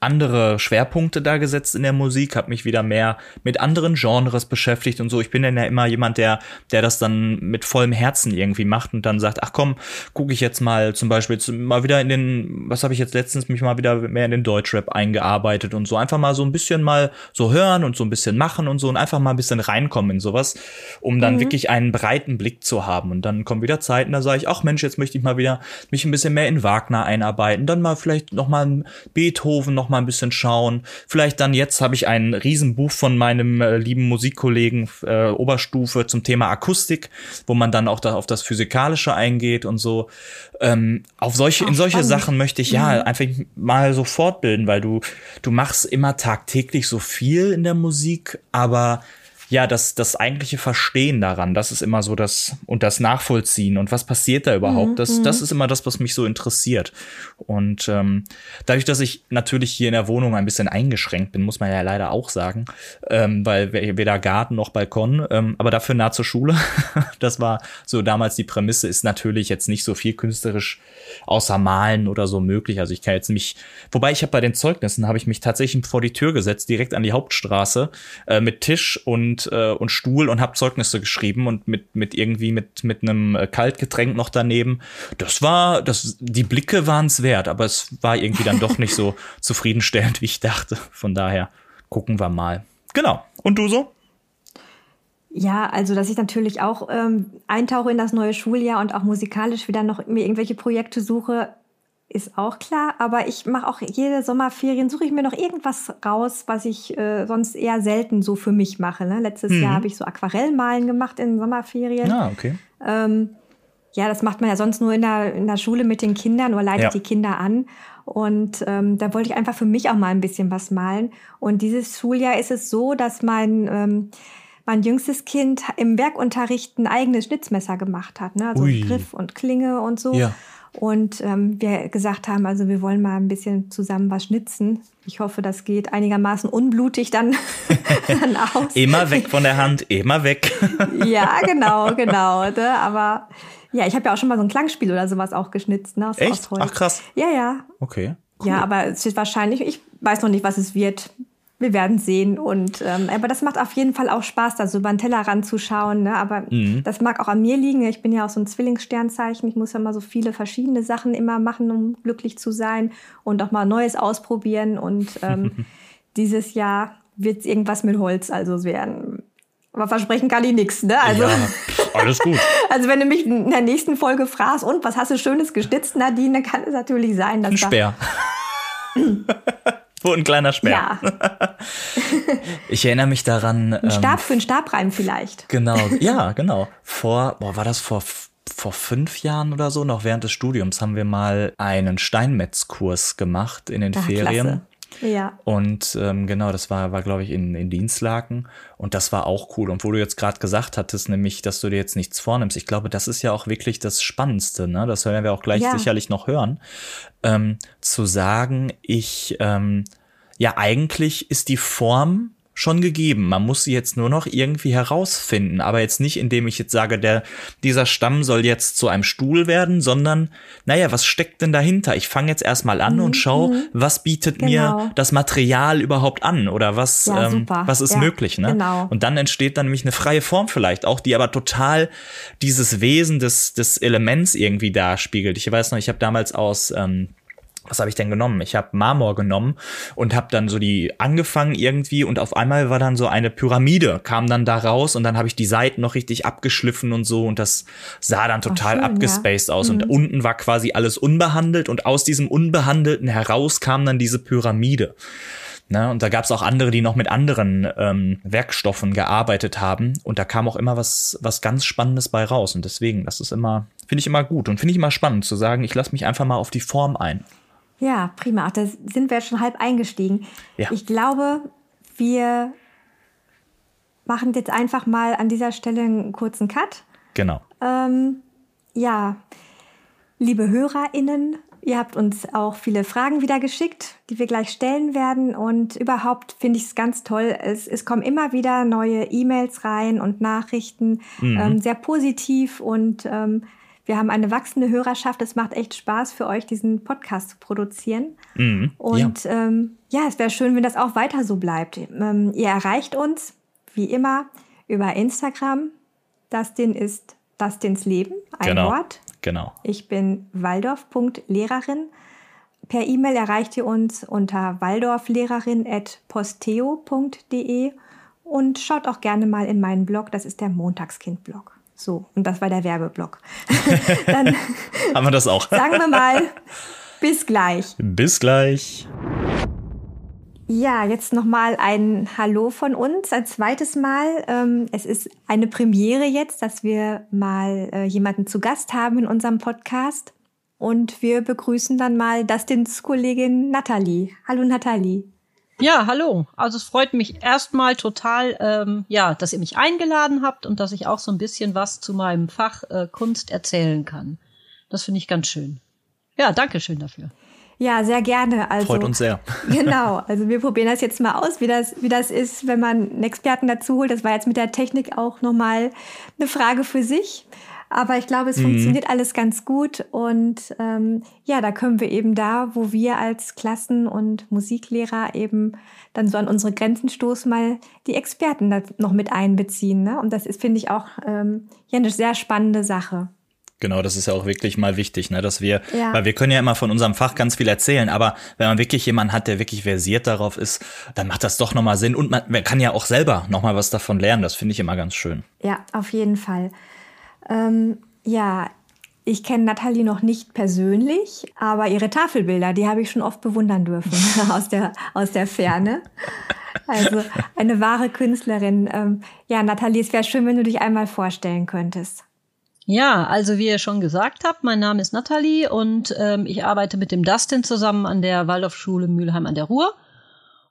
andere Schwerpunkte da gesetzt in der Musik, habe mich wieder mehr mit anderen Genres beschäftigt und so. Ich bin dann ja immer jemand, der, der das dann mit vollem Herzen irgendwie macht und dann sagt, ach komm, gucke ich jetzt mal zum Beispiel mal wieder in den, was habe ich jetzt letztens mich mal wieder mehr in den Deutschrap eingearbeitet und so. Einfach mal so ein bisschen mal so hören und so ein bisschen machen und so und einfach mal ein bisschen reinkommen in sowas, um dann mhm. wirklich einen breiten Blick zu haben. Und dann kommen wieder Zeiten, da sage ich, ach Mensch, jetzt möchte ich mal wieder mich ein bisschen mehr in Wagner einarbeiten, dann mal vielleicht noch mal Beethoven, noch mal ein bisschen schauen. Vielleicht dann jetzt habe ich ein Riesenbuch von meinem äh, lieben Musikkollegen äh, Oberstufe zum Thema Akustik, wo man dann auch da auf das Physikalische eingeht und so. Ähm, auf solche, Ach, in solche spannend. Sachen möchte ich ja mhm. einfach mal so fortbilden, weil du, du machst immer tagtäglich so viel in der Musik, aber ja, das, das eigentliche Verstehen daran, das ist immer so das, und das Nachvollziehen und was passiert da überhaupt, mhm. das, das ist immer das, was mich so interessiert. Und ähm, dadurch, dass ich natürlich hier in der Wohnung ein bisschen eingeschränkt bin, muss man ja leider auch sagen, ähm, weil weder Garten noch Balkon, ähm, aber dafür nah zur Schule. das war so damals die Prämisse, ist natürlich jetzt nicht so viel künstlerisch außer Malen oder so möglich. Also ich kann jetzt mich, wobei ich habe bei den Zeugnissen, habe ich mich tatsächlich vor die Tür gesetzt, direkt an die Hauptstraße, äh, mit Tisch und äh, und Stuhl und habe Zeugnisse geschrieben und mit mit irgendwie mit mit einem äh, Kaltgetränk noch daneben. Das war das die Blicke waren es wert, aber es war irgendwie dann doch nicht so zufriedenstellend, wie ich dachte. Von daher gucken wir mal. Genau. Und du so? Ja, also dass ich natürlich auch ähm, eintauche in das neue Schuljahr und auch musikalisch wieder noch mir irgendwelche Projekte suche, ist auch klar, aber ich mache auch jede Sommerferien, suche ich mir noch irgendwas raus, was ich äh, sonst eher selten so für mich mache. Ne? Letztes mhm. Jahr habe ich so Aquarellmalen gemacht in Sommerferien. Ah, okay. Ähm, ja, das macht man ja sonst nur in der, in der Schule mit den Kindern oder leitet ja. die Kinder an. Und ähm, da wollte ich einfach für mich auch mal ein bisschen was malen. Und dieses Schuljahr ist es so, dass mein, ähm, mein jüngstes Kind im Werkunterricht ein eigenes Schnitzmesser gemacht hat. Ne? Also Ui. Griff und Klinge und so. Ja. Und ähm, wir gesagt haben, also wir wollen mal ein bisschen zusammen was schnitzen. Ich hoffe, das geht einigermaßen unblutig dann, dann aus. immer weg von der Hand, immer weg. ja, genau, genau. Ne? Aber ja, ich habe ja auch schon mal so ein Klangspiel oder sowas auch geschnitzt. Ne, aus, Echt? Aus Ach krass. Ja, ja. Okay. Cool. Ja, aber es wird wahrscheinlich, ich weiß noch nicht, was es wird. Wir werden sehen. Und ähm, aber das macht auf jeden Fall auch Spaß, da so über den Teller ranzuschauen. Ne? Aber mhm. das mag auch an mir liegen. Ich bin ja auch so ein Zwillingssternzeichen. Ich muss ja mal so viele verschiedene Sachen immer machen, um glücklich zu sein und auch mal Neues ausprobieren. Und ähm, dieses Jahr wird es irgendwas mit Holz also werden. Aber versprechen kann ich nichts, ne? Also, ja, alles gut. also wenn du mich in der nächsten Folge fragst, und was hast du Schönes gestitzt, Nadine, dann kann es natürlich sein, dass Ein Speer. Wo ein kleiner Speer. Ja. ich erinnere mich daran. Ein Stab ähm, für einen Stabreim vielleicht. Genau, ja, genau. Vor, boah, war das vor vor fünf Jahren oder so, noch während des Studiums, haben wir mal einen Steinmetzkurs gemacht in den Ach, Ferien. Klasse. Ja. Und ähm, genau, das war, war glaube ich, in, in Dienstlaken. Und das war auch cool. Und wo du jetzt gerade gesagt hattest, nämlich, dass du dir jetzt nichts vornimmst, ich glaube, das ist ja auch wirklich das Spannendste, ne? Das werden wir auch gleich ja. sicherlich noch hören. Ähm, zu sagen, ich, ähm, ja, eigentlich ist die Form schon gegeben. Man muss sie jetzt nur noch irgendwie herausfinden. Aber jetzt nicht, indem ich jetzt sage, der, dieser Stamm soll jetzt zu einem Stuhl werden, sondern, naja, was steckt denn dahinter? Ich fange jetzt erstmal an mhm. und schaue, mhm. was bietet genau. mir das Material überhaupt an oder was, ja, ähm, was ist ja, möglich, ne? Genau. Und dann entsteht dann nämlich eine freie Form vielleicht auch, die aber total dieses Wesen des, des Elements irgendwie darspiegelt. Ich weiß noch, ich habe damals aus, ähm, was habe ich denn genommen? Ich habe Marmor genommen und habe dann so die angefangen irgendwie und auf einmal war dann so eine Pyramide, kam dann da raus und dann habe ich die Seiten noch richtig abgeschliffen und so und das sah dann total schön, abgespaced ja. aus mhm. und unten war quasi alles unbehandelt und aus diesem Unbehandelten heraus kam dann diese Pyramide. Ne, und da gab es auch andere, die noch mit anderen ähm, Werkstoffen gearbeitet haben. Und da kam auch immer was, was ganz Spannendes bei raus. Und deswegen, das ist immer, finde ich immer gut und finde ich immer spannend zu sagen, ich lasse mich einfach mal auf die Form ein. Ja, prima. Ach, da sind wir jetzt schon halb eingestiegen. Ja. Ich glaube, wir machen jetzt einfach mal an dieser Stelle einen kurzen Cut. Genau. Ähm, ja, liebe HörerInnen, ihr habt uns auch viele Fragen wieder geschickt, die wir gleich stellen werden. Und überhaupt finde ich es ganz toll. Es, es kommen immer wieder neue E-Mails rein und Nachrichten, mhm. ähm, sehr positiv und ähm, wir haben eine wachsende Hörerschaft. Es macht echt Spaß für euch, diesen Podcast zu produzieren. Mhm, und ja. Ähm, ja, es wäre schön, wenn das auch weiter so bleibt. Ähm, ihr erreicht uns, wie immer, über Instagram. Dustin ist Dustins Leben, ein genau, Wort. Genau. Ich bin waldorf.lehrerin. Per E-Mail erreicht ihr uns unter waldorflehrerin.posteo.de und schaut auch gerne mal in meinen Blog, das ist der Montagskind-Blog. So, und das war der Werbeblock. Dann haben wir das auch. sagen wir mal, bis gleich. Bis gleich. Ja, jetzt nochmal ein Hallo von uns, ein zweites Mal. Ähm, es ist eine Premiere jetzt, dass wir mal äh, jemanden zu Gast haben in unserem Podcast. Und wir begrüßen dann mal Dustins Kollegin Nathalie. Hallo Nathalie. Ja, hallo. Also es freut mich erstmal total, ähm, ja, dass ihr mich eingeladen habt und dass ich auch so ein bisschen was zu meinem Fach äh, Kunst erzählen kann. Das finde ich ganz schön. Ja, danke schön dafür. Ja, sehr gerne. Also, Freut uns sehr. Genau. Also wir probieren das jetzt mal aus, wie das, wie das ist, wenn man einen Experten dazu holt. Das war jetzt mit der Technik auch nochmal eine Frage für sich. Aber ich glaube, es mhm. funktioniert alles ganz gut. Und ähm, ja, da können wir eben da, wo wir als Klassen- und Musiklehrer eben dann so an unsere Grenzen stoßen, mal die Experten da noch mit einbeziehen. Ne? Und das ist, finde ich, auch ähm, ja, eine sehr spannende Sache. Genau, das ist ja auch wirklich mal wichtig, ne, dass wir, ja. weil wir können ja immer von unserem Fach ganz viel erzählen, aber wenn man wirklich jemanden hat, der wirklich versiert darauf ist, dann macht das doch nochmal Sinn und man, man kann ja auch selber nochmal was davon lernen. Das finde ich immer ganz schön. Ja, auf jeden Fall. Ähm, ja, ich kenne Nathalie noch nicht persönlich, aber ihre Tafelbilder, die habe ich schon oft bewundern dürfen aus der, aus der Ferne. Also eine wahre Künstlerin. Ähm, ja, Nathalie, es wäre schön, wenn du dich einmal vorstellen könntest. Ja, also wie ihr schon gesagt habt, mein Name ist Nathalie und ähm, ich arbeite mit dem Dustin zusammen an der Waldorfschule Mülheim an der Ruhr.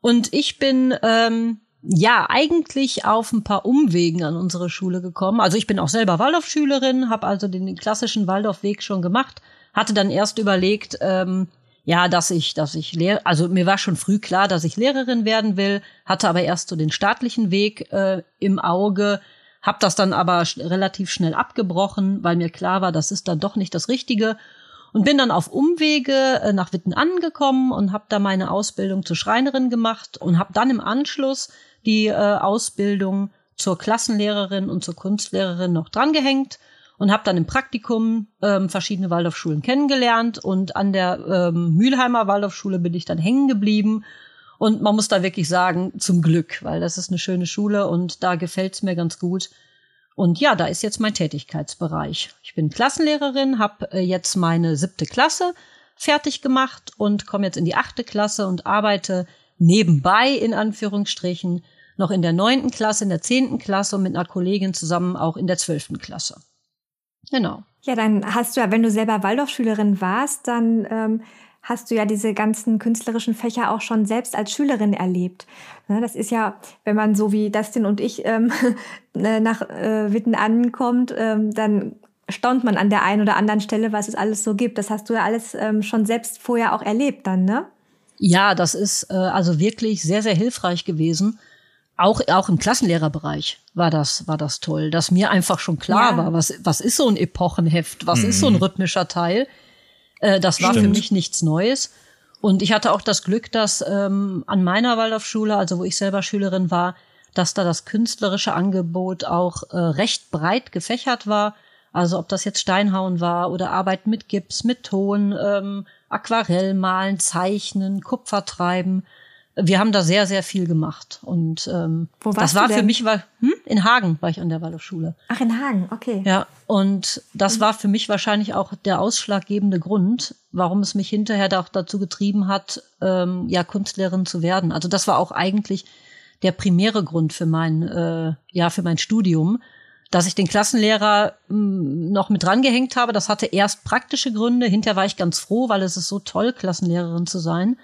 Und ich bin ähm, ja eigentlich auf ein paar Umwegen an unsere Schule gekommen. Also ich bin auch selber Waldorfschülerin, habe also den klassischen Waldorfweg schon gemacht, hatte dann erst überlegt, ähm, ja, dass ich, dass ich Lehr also mir war schon früh klar, dass ich Lehrerin werden will, hatte aber erst so den staatlichen Weg äh, im Auge, habe das dann aber relativ schnell abgebrochen, weil mir klar war, das ist dann doch nicht das Richtige und bin dann auf Umwege äh, nach Witten angekommen und habe da meine Ausbildung zur Schreinerin gemacht und habe dann im Anschluss die äh, Ausbildung zur Klassenlehrerin und zur Kunstlehrerin noch drangehängt und habe dann im Praktikum ähm, verschiedene Waldorfschulen kennengelernt und an der ähm, Mülheimer Waldorfschule bin ich dann hängen geblieben und man muss da wirklich sagen, zum Glück, weil das ist eine schöne Schule und da gefällt's mir ganz gut. Und ja, da ist jetzt mein Tätigkeitsbereich. Ich bin Klassenlehrerin, habe äh, jetzt meine siebte Klasse fertig gemacht und komme jetzt in die achte Klasse und arbeite nebenbei in Anführungsstrichen noch in der neunten Klasse, in der zehnten Klasse und mit einer Kollegin zusammen auch in der zwölften Klasse. Genau. Ja, dann hast du ja, wenn du selber Waldorfschülerin warst, dann ähm, hast du ja diese ganzen künstlerischen Fächer auch schon selbst als Schülerin erlebt. Ne, das ist ja, wenn man so wie Dustin und ich ähm, ne, nach äh, Witten ankommt, ähm, dann staunt man an der einen oder anderen Stelle, was es alles so gibt. Das hast du ja alles ähm, schon selbst vorher auch erlebt dann, ne? Ja, das ist äh, also wirklich sehr, sehr hilfreich gewesen. Auch, auch im Klassenlehrerbereich war das, war das toll, dass mir einfach schon klar ja. war, was, was ist so ein Epochenheft, was mhm. ist so ein mhm. rhythmischer Teil. Äh, das war Stimmt. für mich nichts Neues. Und ich hatte auch das Glück, dass ähm, an meiner Waldorfschule, also wo ich selber Schülerin war, dass da das künstlerische Angebot auch äh, recht breit gefächert war. Also ob das jetzt Steinhauen war oder Arbeit mit Gips, mit Ton, ähm, Aquarellmalen, Zeichnen, Kupfertreiben wir haben da sehr, sehr viel gemacht. Und ähm, Wo warst das war für mich war hm? in Hagen war ich an der Waldorfschule. Ach, in Hagen, okay. Ja, und das mhm. war für mich wahrscheinlich auch der ausschlaggebende Grund, warum es mich hinterher auch dazu getrieben hat, ähm, ja Kunstlehrerin zu werden. Also das war auch eigentlich der primäre Grund für mein äh, ja für mein Studium, dass ich den Klassenlehrer mh, hm, noch mit drangehängt habe. Das hatte erst praktische Gründe. Hinterher war ich ganz froh, weil es ist so toll, Klassenlehrerin zu sein.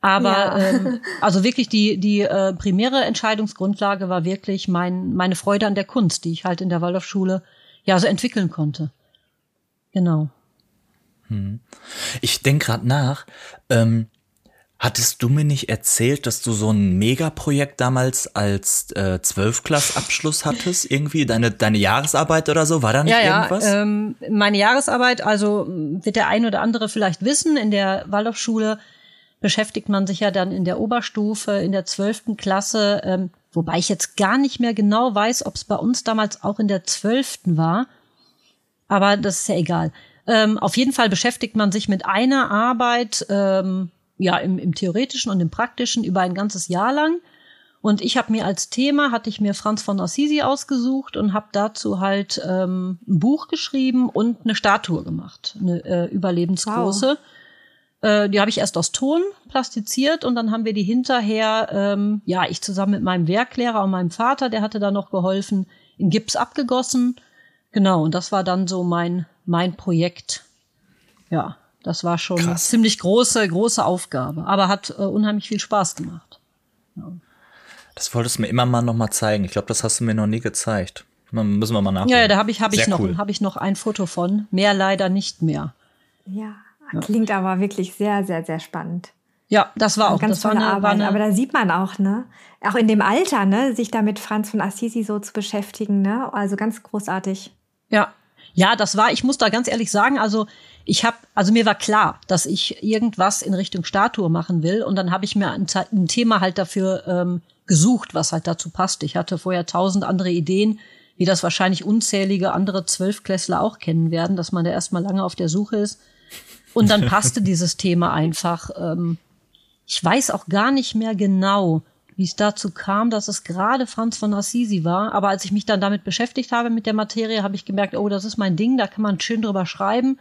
Aber ja. ähm, also wirklich die die äh, primäre Entscheidungsgrundlage war wirklich mein meine Freude an der Kunst, die ich halt in der Waldorfschule ja so entwickeln konnte. Genau. Hm. Ich denk gerade nach. Ähm, hattest du mir nicht erzählt, dass du so ein Megaprojekt damals als äh, Zwölfklassabschluss hattest? Irgendwie deine deine Jahresarbeit oder so? War da nicht ja, irgendwas? Ja, ähm, meine Jahresarbeit, also wird der ein oder andere vielleicht wissen, in der Waldorfschule beschäftigt man sich ja dann in der Oberstufe, in der zwölften Klasse, ähm, wobei ich jetzt gar nicht mehr genau weiß, ob es bei uns damals auch in der zwölften war. Aber das ist ja egal. Ähm, auf jeden Fall beschäftigt man sich mit einer Arbeit, ähm, ja, im, im theoretischen und im praktischen über ein ganzes Jahr lang. Und ich habe mir als Thema, hatte ich mir Franz von Assisi ausgesucht und habe dazu halt ähm, ein Buch geschrieben und eine Statue gemacht, eine äh, überlebensgroße. Wow. Äh, die habe ich erst aus Ton plastiziert und dann haben wir die hinterher, ähm, ja, ich zusammen mit meinem Werklehrer und meinem Vater, der hatte da noch geholfen, in Gips abgegossen. Genau, und das war dann so mein, mein Projekt. Ja, das war schon Krass. ziemlich große, große Aufgabe, aber hat äh, unheimlich viel Spaß gemacht. Ja. Das wolltest du mir immer mal noch mal zeigen. Ich glaube, das hast du mir noch nie gezeigt. Müssen wir mal nachdenken. Ja, da habe ich, hab ich, noch, cool. hab ich noch ein Foto von. Mehr leider nicht mehr. Ja. Klingt aber wirklich sehr, sehr, sehr spannend. Ja, das war auch ganz das tolle war eine, Arbeit. War eine aber da sieht man auch, ne, auch in dem Alter, ne, sich da mit Franz von Assisi so zu beschäftigen, ne, also ganz großartig. Ja, ja, das war. Ich muss da ganz ehrlich sagen, also ich habe, also mir war klar, dass ich irgendwas in Richtung Statue machen will, und dann habe ich mir ein, ein, Thema halt dafür ähm, gesucht, was halt dazu passt. Ich hatte vorher tausend andere Ideen, wie das wahrscheinlich unzählige andere Zwölfklässler auch kennen werden, dass man da erstmal lange auf der Suche ist. Und dann passte dieses Thema einfach. Ähm, ich weiß auch gar nicht mehr genau, wie es dazu kam, dass es gerade Franz von Assisi war. Aber als ich mich dann damit beschäftigt habe mit der Materie, habe ich gemerkt, oh, das ist mein Ding, da kann man schön drüber schreiben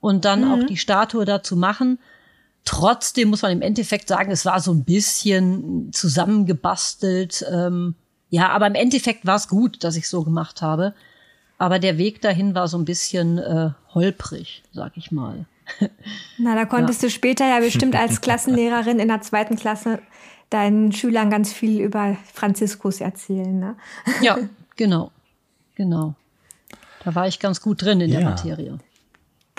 und dann mhm. auch die Statue dazu machen. Trotzdem muss man im Endeffekt sagen, es war so ein bisschen zusammengebastelt. Ähm, ja, aber im Endeffekt war es gut, dass ich so gemacht habe. Aber der Weg dahin war so ein bisschen äh, holprig, sag ich mal. Na, da konntest ja. du später ja bestimmt als Klassenlehrerin in der zweiten Klasse deinen Schülern ganz viel über Franziskus erzählen. Ne? Ja, genau. Genau. Da war ich ganz gut drin in ja. der Materie.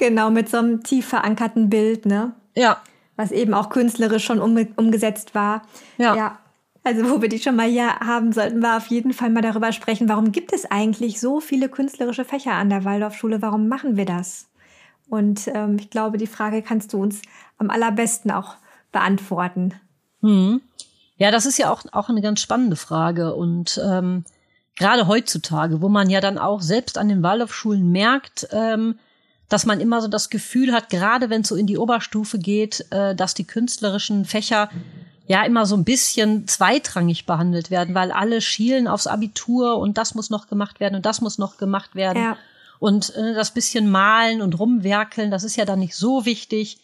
Genau, mit so einem tief verankerten Bild, ne? Ja. Was eben auch künstlerisch schon um, umgesetzt war. Ja. ja. Also, wo wir die schon mal hier haben, sollten wir auf jeden Fall mal darüber sprechen, warum gibt es eigentlich so viele künstlerische Fächer an der Waldorfschule? Warum machen wir das? Und ähm, ich glaube, die Frage kannst du uns am allerbesten auch beantworten. Hm. Ja, das ist ja auch, auch eine ganz spannende Frage. Und ähm, gerade heutzutage, wo man ja dann auch selbst an den Waldorfschulen merkt, ähm, dass man immer so das Gefühl hat, gerade wenn es so in die Oberstufe geht, äh, dass die künstlerischen Fächer ja immer so ein bisschen zweitrangig behandelt werden, weil alle schielen aufs Abitur und das muss noch gemacht werden und das muss noch gemacht werden. Ja. Und äh, das bisschen malen und rumwerkeln, das ist ja dann nicht so wichtig.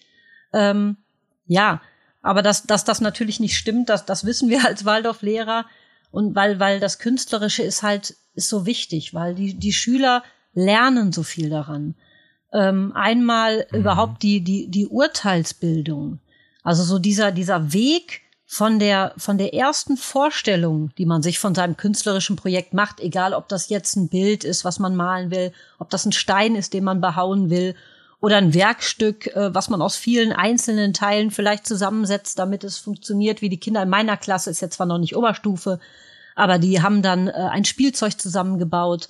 Ähm, ja, aber dass, dass das natürlich nicht stimmt, das, das wissen wir als Waldorflehrer. Und weil, weil das Künstlerische ist halt, ist so wichtig, weil die, die Schüler lernen so viel daran. Ähm, einmal mhm. überhaupt die, die, die Urteilsbildung. Also so dieser, dieser Weg, von der, von der ersten Vorstellung, die man sich von seinem künstlerischen Projekt macht, egal ob das jetzt ein Bild ist, was man malen will, ob das ein Stein ist, den man behauen will, oder ein Werkstück, äh, was man aus vielen einzelnen Teilen vielleicht zusammensetzt, damit es funktioniert, wie die Kinder in meiner Klasse, ist jetzt zwar noch nicht Oberstufe, aber die haben dann äh, ein Spielzeug zusammengebaut.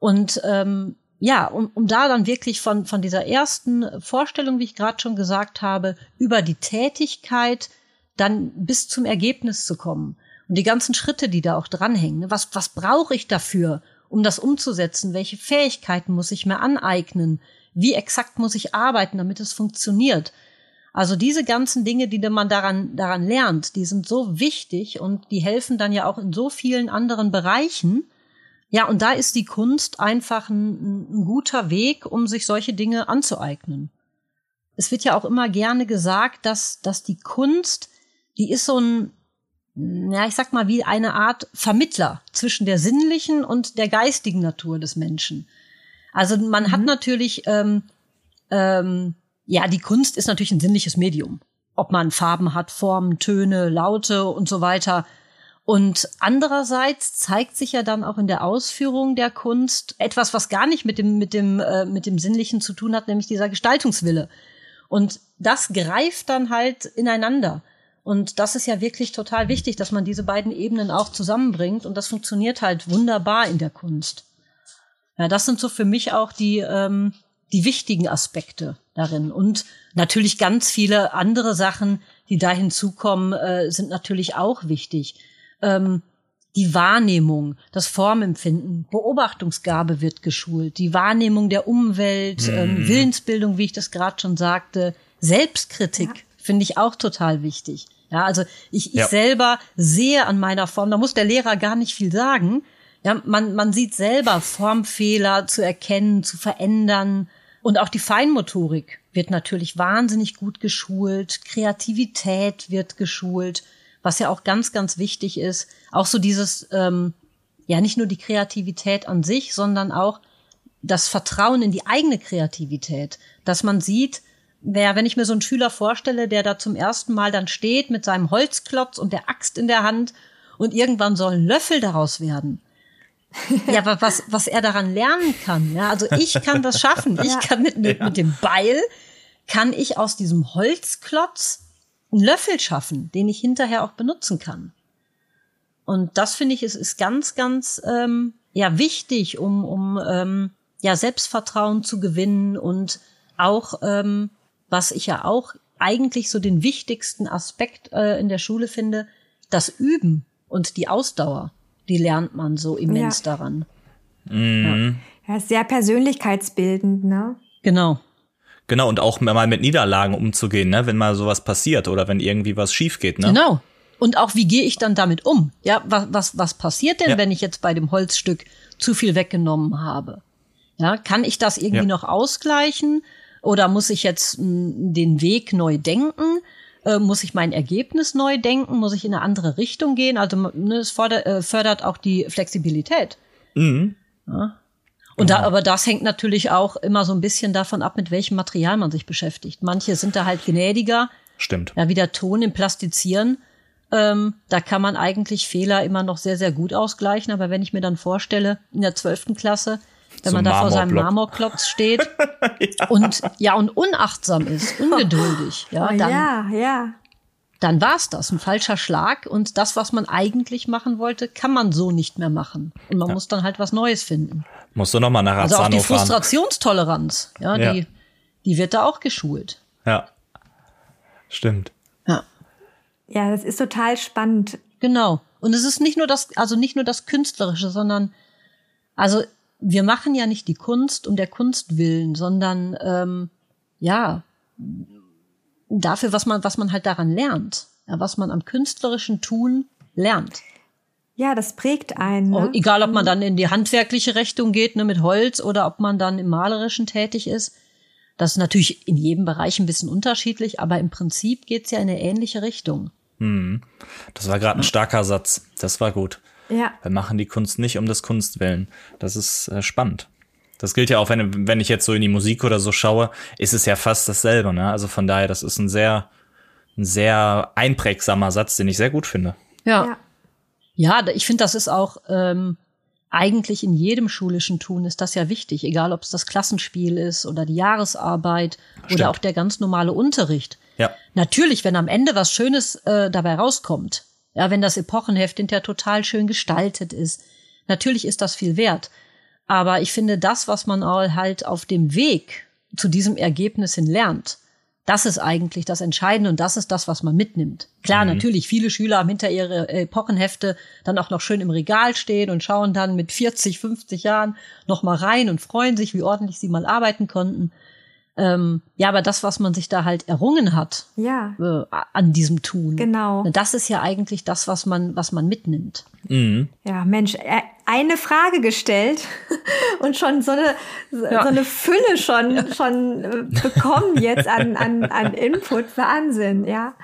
Und ähm, ja, um, um da dann wirklich von, von dieser ersten Vorstellung, wie ich gerade schon gesagt habe, über die Tätigkeit dann bis zum Ergebnis zu kommen. Und die ganzen Schritte, die da auch dranhängen. Ne? Was, was brauche ich dafür, um das umzusetzen? Welche Fähigkeiten muss ich mir aneignen? Wie exakt muss ich arbeiten, damit es funktioniert? Also diese ganzen Dinge, die man daran, daran lernt, die sind so wichtig und die helfen dann ja auch in so vielen anderen Bereichen. Ja, und da ist die Kunst einfach ein, ein guter Weg, um sich solche Dinge anzueignen. Es wird ja auch immer gerne gesagt, dass, dass die Kunst die ist so ein, ja, ich sag mal, wie eine Art Vermittler zwischen der sinnlichen und der geistigen Natur des Menschen. Also man mhm. hat natürlich, ähm, ähm, ja, die Kunst ist natürlich ein sinnliches Medium. Ob man Farben hat, Formen, Töne, Laute und so weiter. Und andererseits zeigt sich ja dann auch in der Ausführung der Kunst etwas, was gar nicht mit dem, mit dem, äh, mit dem Sinnlichen zu tun hat, nämlich dieser Gestaltungswille. Und das greift dann halt ineinander. Und das ist ja wirklich total wichtig, dass man diese beiden Ebenen auch zusammenbringt. Und das funktioniert halt wunderbar in der Kunst. Ja, das sind so für mich auch die, ähm, die wichtigen Aspekte darin. Und natürlich ganz viele andere Sachen, die da hinzukommen, äh, sind natürlich auch wichtig. Ähm, die Wahrnehmung, das Formempfinden, Beobachtungsgabe wird geschult, die Wahrnehmung der Umwelt, mhm. ähm, Willensbildung, wie ich das gerade schon sagte, Selbstkritik ja. finde ich auch total wichtig. Ja, also ich, ich ja. selber sehe an meiner Form, da muss der Lehrer gar nicht viel sagen. Ja, man, man sieht selber Formfehler zu erkennen, zu verändern. Und auch die Feinmotorik wird natürlich wahnsinnig gut geschult. Kreativität wird geschult, was ja auch ganz, ganz wichtig ist. Auch so dieses, ähm, ja, nicht nur die Kreativität an sich, sondern auch das Vertrauen in die eigene Kreativität, dass man sieht, wer, wenn ich mir so einen Schüler vorstelle, der da zum ersten Mal dann steht mit seinem Holzklotz und der Axt in der Hand und irgendwann soll ein Löffel daraus werden. ja, aber was, was er daran lernen kann, ja, also ich kann das schaffen. Ich kann mit, mit, mit dem Beil, kann ich aus diesem Holzklotz einen Löffel schaffen, den ich hinterher auch benutzen kann. Und das finde ich, ist, ist ganz, ganz ähm, ja wichtig, um, um ähm, ja Selbstvertrauen zu gewinnen und auch ähm, was ich ja auch eigentlich so den wichtigsten Aspekt äh, in der Schule finde, das Üben und die Ausdauer, die lernt man so immens ja. daran. Mhm. Ja. ja, sehr persönlichkeitsbildend, ne? Genau. Genau, und auch mal mit Niederlagen umzugehen, ne, wenn mal sowas passiert oder wenn irgendwie was schief geht, ne? Genau. Und auch, wie gehe ich dann damit um? Ja, was, was, was passiert denn, ja. wenn ich jetzt bei dem Holzstück zu viel weggenommen habe? Ja, kann ich das irgendwie ja. noch ausgleichen? Oder muss ich jetzt den Weg neu denken? Äh, muss ich mein Ergebnis neu denken? Muss ich in eine andere Richtung gehen? Also ne, es fordert, äh, fördert auch die Flexibilität. Mhm. Ja. Und da, aber das hängt natürlich auch immer so ein bisschen davon ab, mit welchem Material man sich beschäftigt. Manche sind da halt gnädiger. Stimmt. Ja, wie der Ton im Plastizieren. Ähm, da kann man eigentlich Fehler immer noch sehr, sehr gut ausgleichen. Aber wenn ich mir dann vorstelle, in der zwölften Klasse, wenn so man da vor seinem Marmorklotz steht ja. und ja und unachtsam ist, ungeduldig, ja, oh, dann, ja, ja. Dann war's das, ein falscher Schlag und das, was man eigentlich machen wollte, kann man so nicht mehr machen und man ja. muss dann halt was Neues finden. Musst du noch mal nach Also auch die Frustrationstoleranz, ja, ja, die die wird da auch geschult. Ja. Stimmt. Ja. Ja, das ist total spannend. Genau. Und es ist nicht nur das, also nicht nur das Künstlerische, sondern, also wir machen ja nicht die Kunst um der Kunst willen, sondern ähm, ja dafür, was man, was man halt daran lernt, ja, was man am künstlerischen Tun lernt. Ja, das prägt einen. Ne? Oh, egal, ob man dann in die handwerkliche Richtung geht, ne, mit Holz, oder ob man dann im Malerischen tätig ist. Das ist natürlich in jedem Bereich ein bisschen unterschiedlich, aber im Prinzip geht's ja in eine ähnliche Richtung. Hm. Das war gerade ein starker Satz. Das war gut. Ja. Wir machen die Kunst nicht um des Kunstwillen. Das ist äh, spannend. Das gilt ja auch, wenn, wenn ich jetzt so in die Musik oder so schaue, ist es ja fast dasselbe. Ne? Also von daher, das ist ein sehr, ein sehr einprägsamer Satz, den ich sehr gut finde. Ja. Ja, ja ich finde, das ist auch ähm, eigentlich in jedem schulischen Tun ist das ja wichtig, egal ob es das Klassenspiel ist oder die Jahresarbeit Stimmt. oder auch der ganz normale Unterricht. Ja. Natürlich, wenn am Ende was Schönes äh, dabei rauskommt, ja, wenn das Epochenheft hinterher total schön gestaltet ist, natürlich ist das viel wert. Aber ich finde, das, was man halt auf dem Weg zu diesem Ergebnis hin lernt, das ist eigentlich das Entscheidende und das ist das, was man mitnimmt. Klar, mhm. natürlich, viele Schüler haben hinter ihre Epochenhefte dann auch noch schön im Regal stehen und schauen dann mit 40, 50 Jahren noch mal rein und freuen sich, wie ordentlich sie mal arbeiten konnten. Ähm, ja, aber das, was man sich da halt errungen hat ja. äh, an diesem Tun, genau. das ist ja eigentlich das, was man, was man mitnimmt. Mhm. Ja, Mensch, äh, eine Frage gestellt und schon so eine, ja. so eine Fülle schon, ja. schon äh, bekommen jetzt an, an, an Input. Wahnsinn, ja.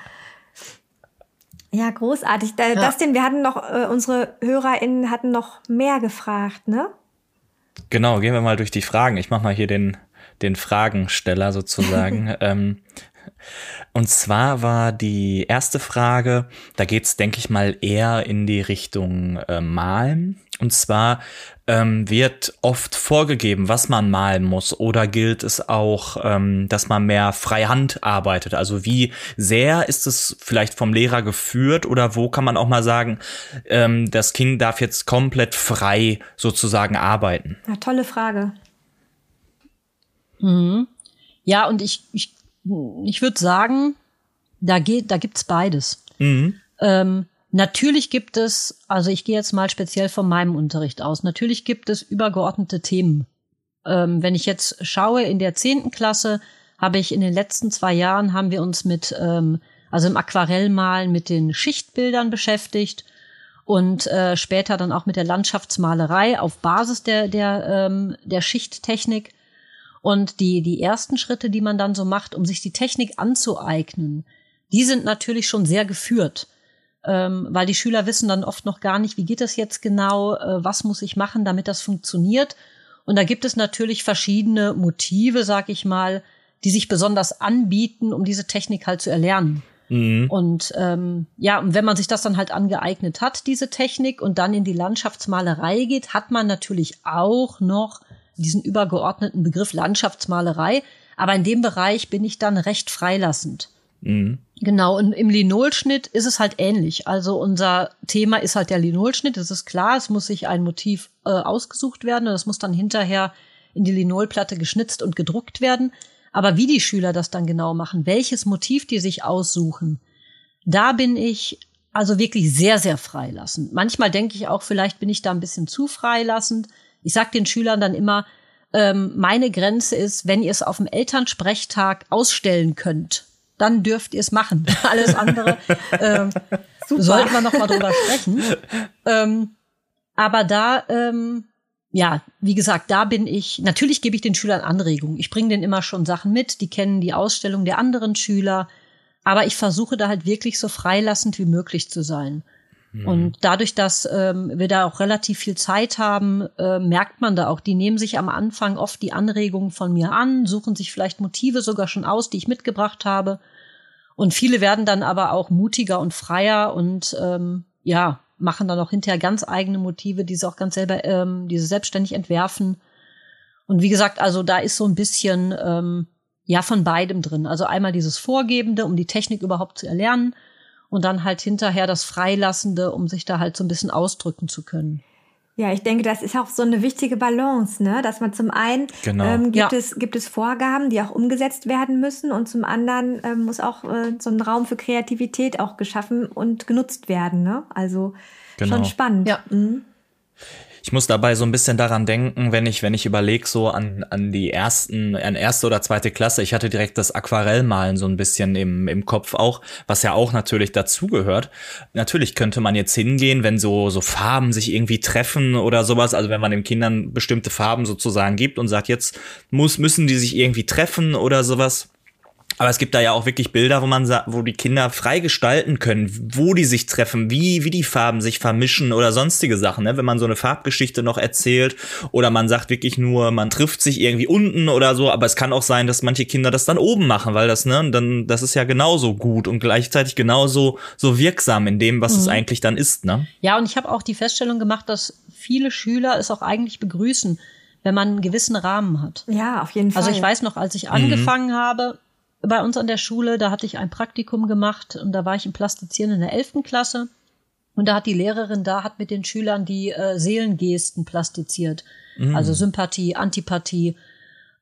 Ja, großartig. Da, ja. Das denn, wir hatten noch, äh, unsere HörerInnen hatten noch mehr gefragt, ne? Genau, gehen wir mal durch die Fragen. Ich mach mal hier den den Fragensteller sozusagen. ähm, und zwar war die erste Frage, da geht's, denke ich mal, eher in die Richtung äh, Malen. Und zwar ähm, wird oft vorgegeben, was man malen muss, oder gilt es auch, ähm, dass man mehr freihand arbeitet? Also wie sehr ist es vielleicht vom Lehrer geführt oder wo kann man auch mal sagen, ähm, das Kind darf jetzt komplett frei sozusagen arbeiten? Ja, tolle Frage. Mhm. Ja, und ich, ich, ich würde sagen, da geht, da gibt's beides. Mhm. Ähm, natürlich gibt es, also ich gehe jetzt mal speziell von meinem Unterricht aus, natürlich gibt es übergeordnete Themen. Ähm, wenn ich jetzt schaue, in der zehnten Klasse habe ich in den letzten zwei Jahren haben wir uns mit, ähm, also im Aquarellmalen mit den Schichtbildern beschäftigt und äh, später dann auch mit der Landschaftsmalerei auf Basis der, der, ähm, der Schichttechnik. Und die, die ersten Schritte, die man dann so macht, um sich die Technik anzueignen, die sind natürlich schon sehr geführt. Ähm, weil die Schüler wissen dann oft noch gar nicht, wie geht das jetzt genau, äh, was muss ich machen, damit das funktioniert. Und da gibt es natürlich verschiedene Motive, sag ich mal, die sich besonders anbieten, um diese Technik halt zu erlernen. Mhm. Und ähm, ja, und wenn man sich das dann halt angeeignet hat, diese Technik, und dann in die Landschaftsmalerei geht, hat man natürlich auch noch diesen übergeordneten Begriff Landschaftsmalerei. Aber in dem Bereich bin ich dann recht freilassend. Mhm. Genau, und im Linolschnitt ist es halt ähnlich. Also unser Thema ist halt der Linolschnitt, das ist klar, es muss sich ein Motiv äh, ausgesucht werden und es muss dann hinterher in die Linolplatte geschnitzt und gedruckt werden. Aber wie die Schüler das dann genau machen, welches Motiv die sich aussuchen, da bin ich also wirklich sehr, sehr freilassend. Manchmal denke ich auch, vielleicht bin ich da ein bisschen zu freilassend. Ich sag den Schülern dann immer, ähm, meine Grenze ist, wenn ihr es auf dem Elternsprechtag ausstellen könnt, dann dürft ihr es machen. Alles andere ähm, sollten wir noch mal drüber sprechen. Ähm, aber da, ähm, ja, wie gesagt, da bin ich, natürlich gebe ich den Schülern Anregungen. Ich bringe denen immer schon Sachen mit, die kennen die Ausstellung der anderen Schüler. Aber ich versuche da halt wirklich so freilassend wie möglich zu sein. Mhm. Und dadurch, dass ähm, wir da auch relativ viel Zeit haben, äh, merkt man da auch, die nehmen sich am Anfang oft die Anregungen von mir an, suchen sich vielleicht Motive sogar schon aus, die ich mitgebracht habe. Und viele werden dann aber auch mutiger und freier und ähm, ja, machen dann auch hinterher ganz eigene Motive, die sie auch ganz selber, ähm, die sie selbstständig entwerfen. Und wie gesagt, also da ist so ein bisschen ähm, ja von beidem drin. Also einmal dieses Vorgebende, um die Technik überhaupt zu erlernen und dann halt hinterher das Freilassende, um sich da halt so ein bisschen ausdrücken zu können. Ja, ich denke, das ist auch so eine wichtige Balance, ne? Dass man zum einen genau. ähm, gibt, ja. es, gibt es Vorgaben, die auch umgesetzt werden müssen und zum anderen ähm, muss auch äh, so ein Raum für Kreativität auch geschaffen und genutzt werden, ne? Also genau. schon spannend. Ja. Mhm. Ich muss dabei so ein bisschen daran denken, wenn ich, wenn ich überlege, so an, an die ersten, an erste oder zweite Klasse. Ich hatte direkt das Aquarellmalen so ein bisschen im, im Kopf auch, was ja auch natürlich dazugehört. Natürlich könnte man jetzt hingehen, wenn so, so Farben sich irgendwie treffen oder sowas, also wenn man den Kindern bestimmte Farben sozusagen gibt und sagt, jetzt muss, müssen die sich irgendwie treffen oder sowas aber es gibt da ja auch wirklich Bilder, wo man wo die Kinder frei gestalten können, wo die sich treffen, wie, wie die Farben sich vermischen oder sonstige Sachen, ne? Wenn man so eine Farbgeschichte noch erzählt oder man sagt wirklich nur, man trifft sich irgendwie unten oder so, aber es kann auch sein, dass manche Kinder das dann oben machen, weil das, ne, dann, das ist ja genauso gut und gleichzeitig genauso so wirksam in dem, was mhm. es eigentlich dann ist, ne? Ja, und ich habe auch die Feststellung gemacht, dass viele Schüler es auch eigentlich begrüßen, wenn man einen gewissen Rahmen hat. Ja, auf jeden Fall. Also ich weiß noch, als ich angefangen mhm. habe, bei uns an der Schule, da hatte ich ein Praktikum gemacht und da war ich im Plastizieren in der elften Klasse. Und da hat die Lehrerin da hat mit den Schülern die äh, Seelengesten plastiziert. Mm. Also Sympathie, Antipathie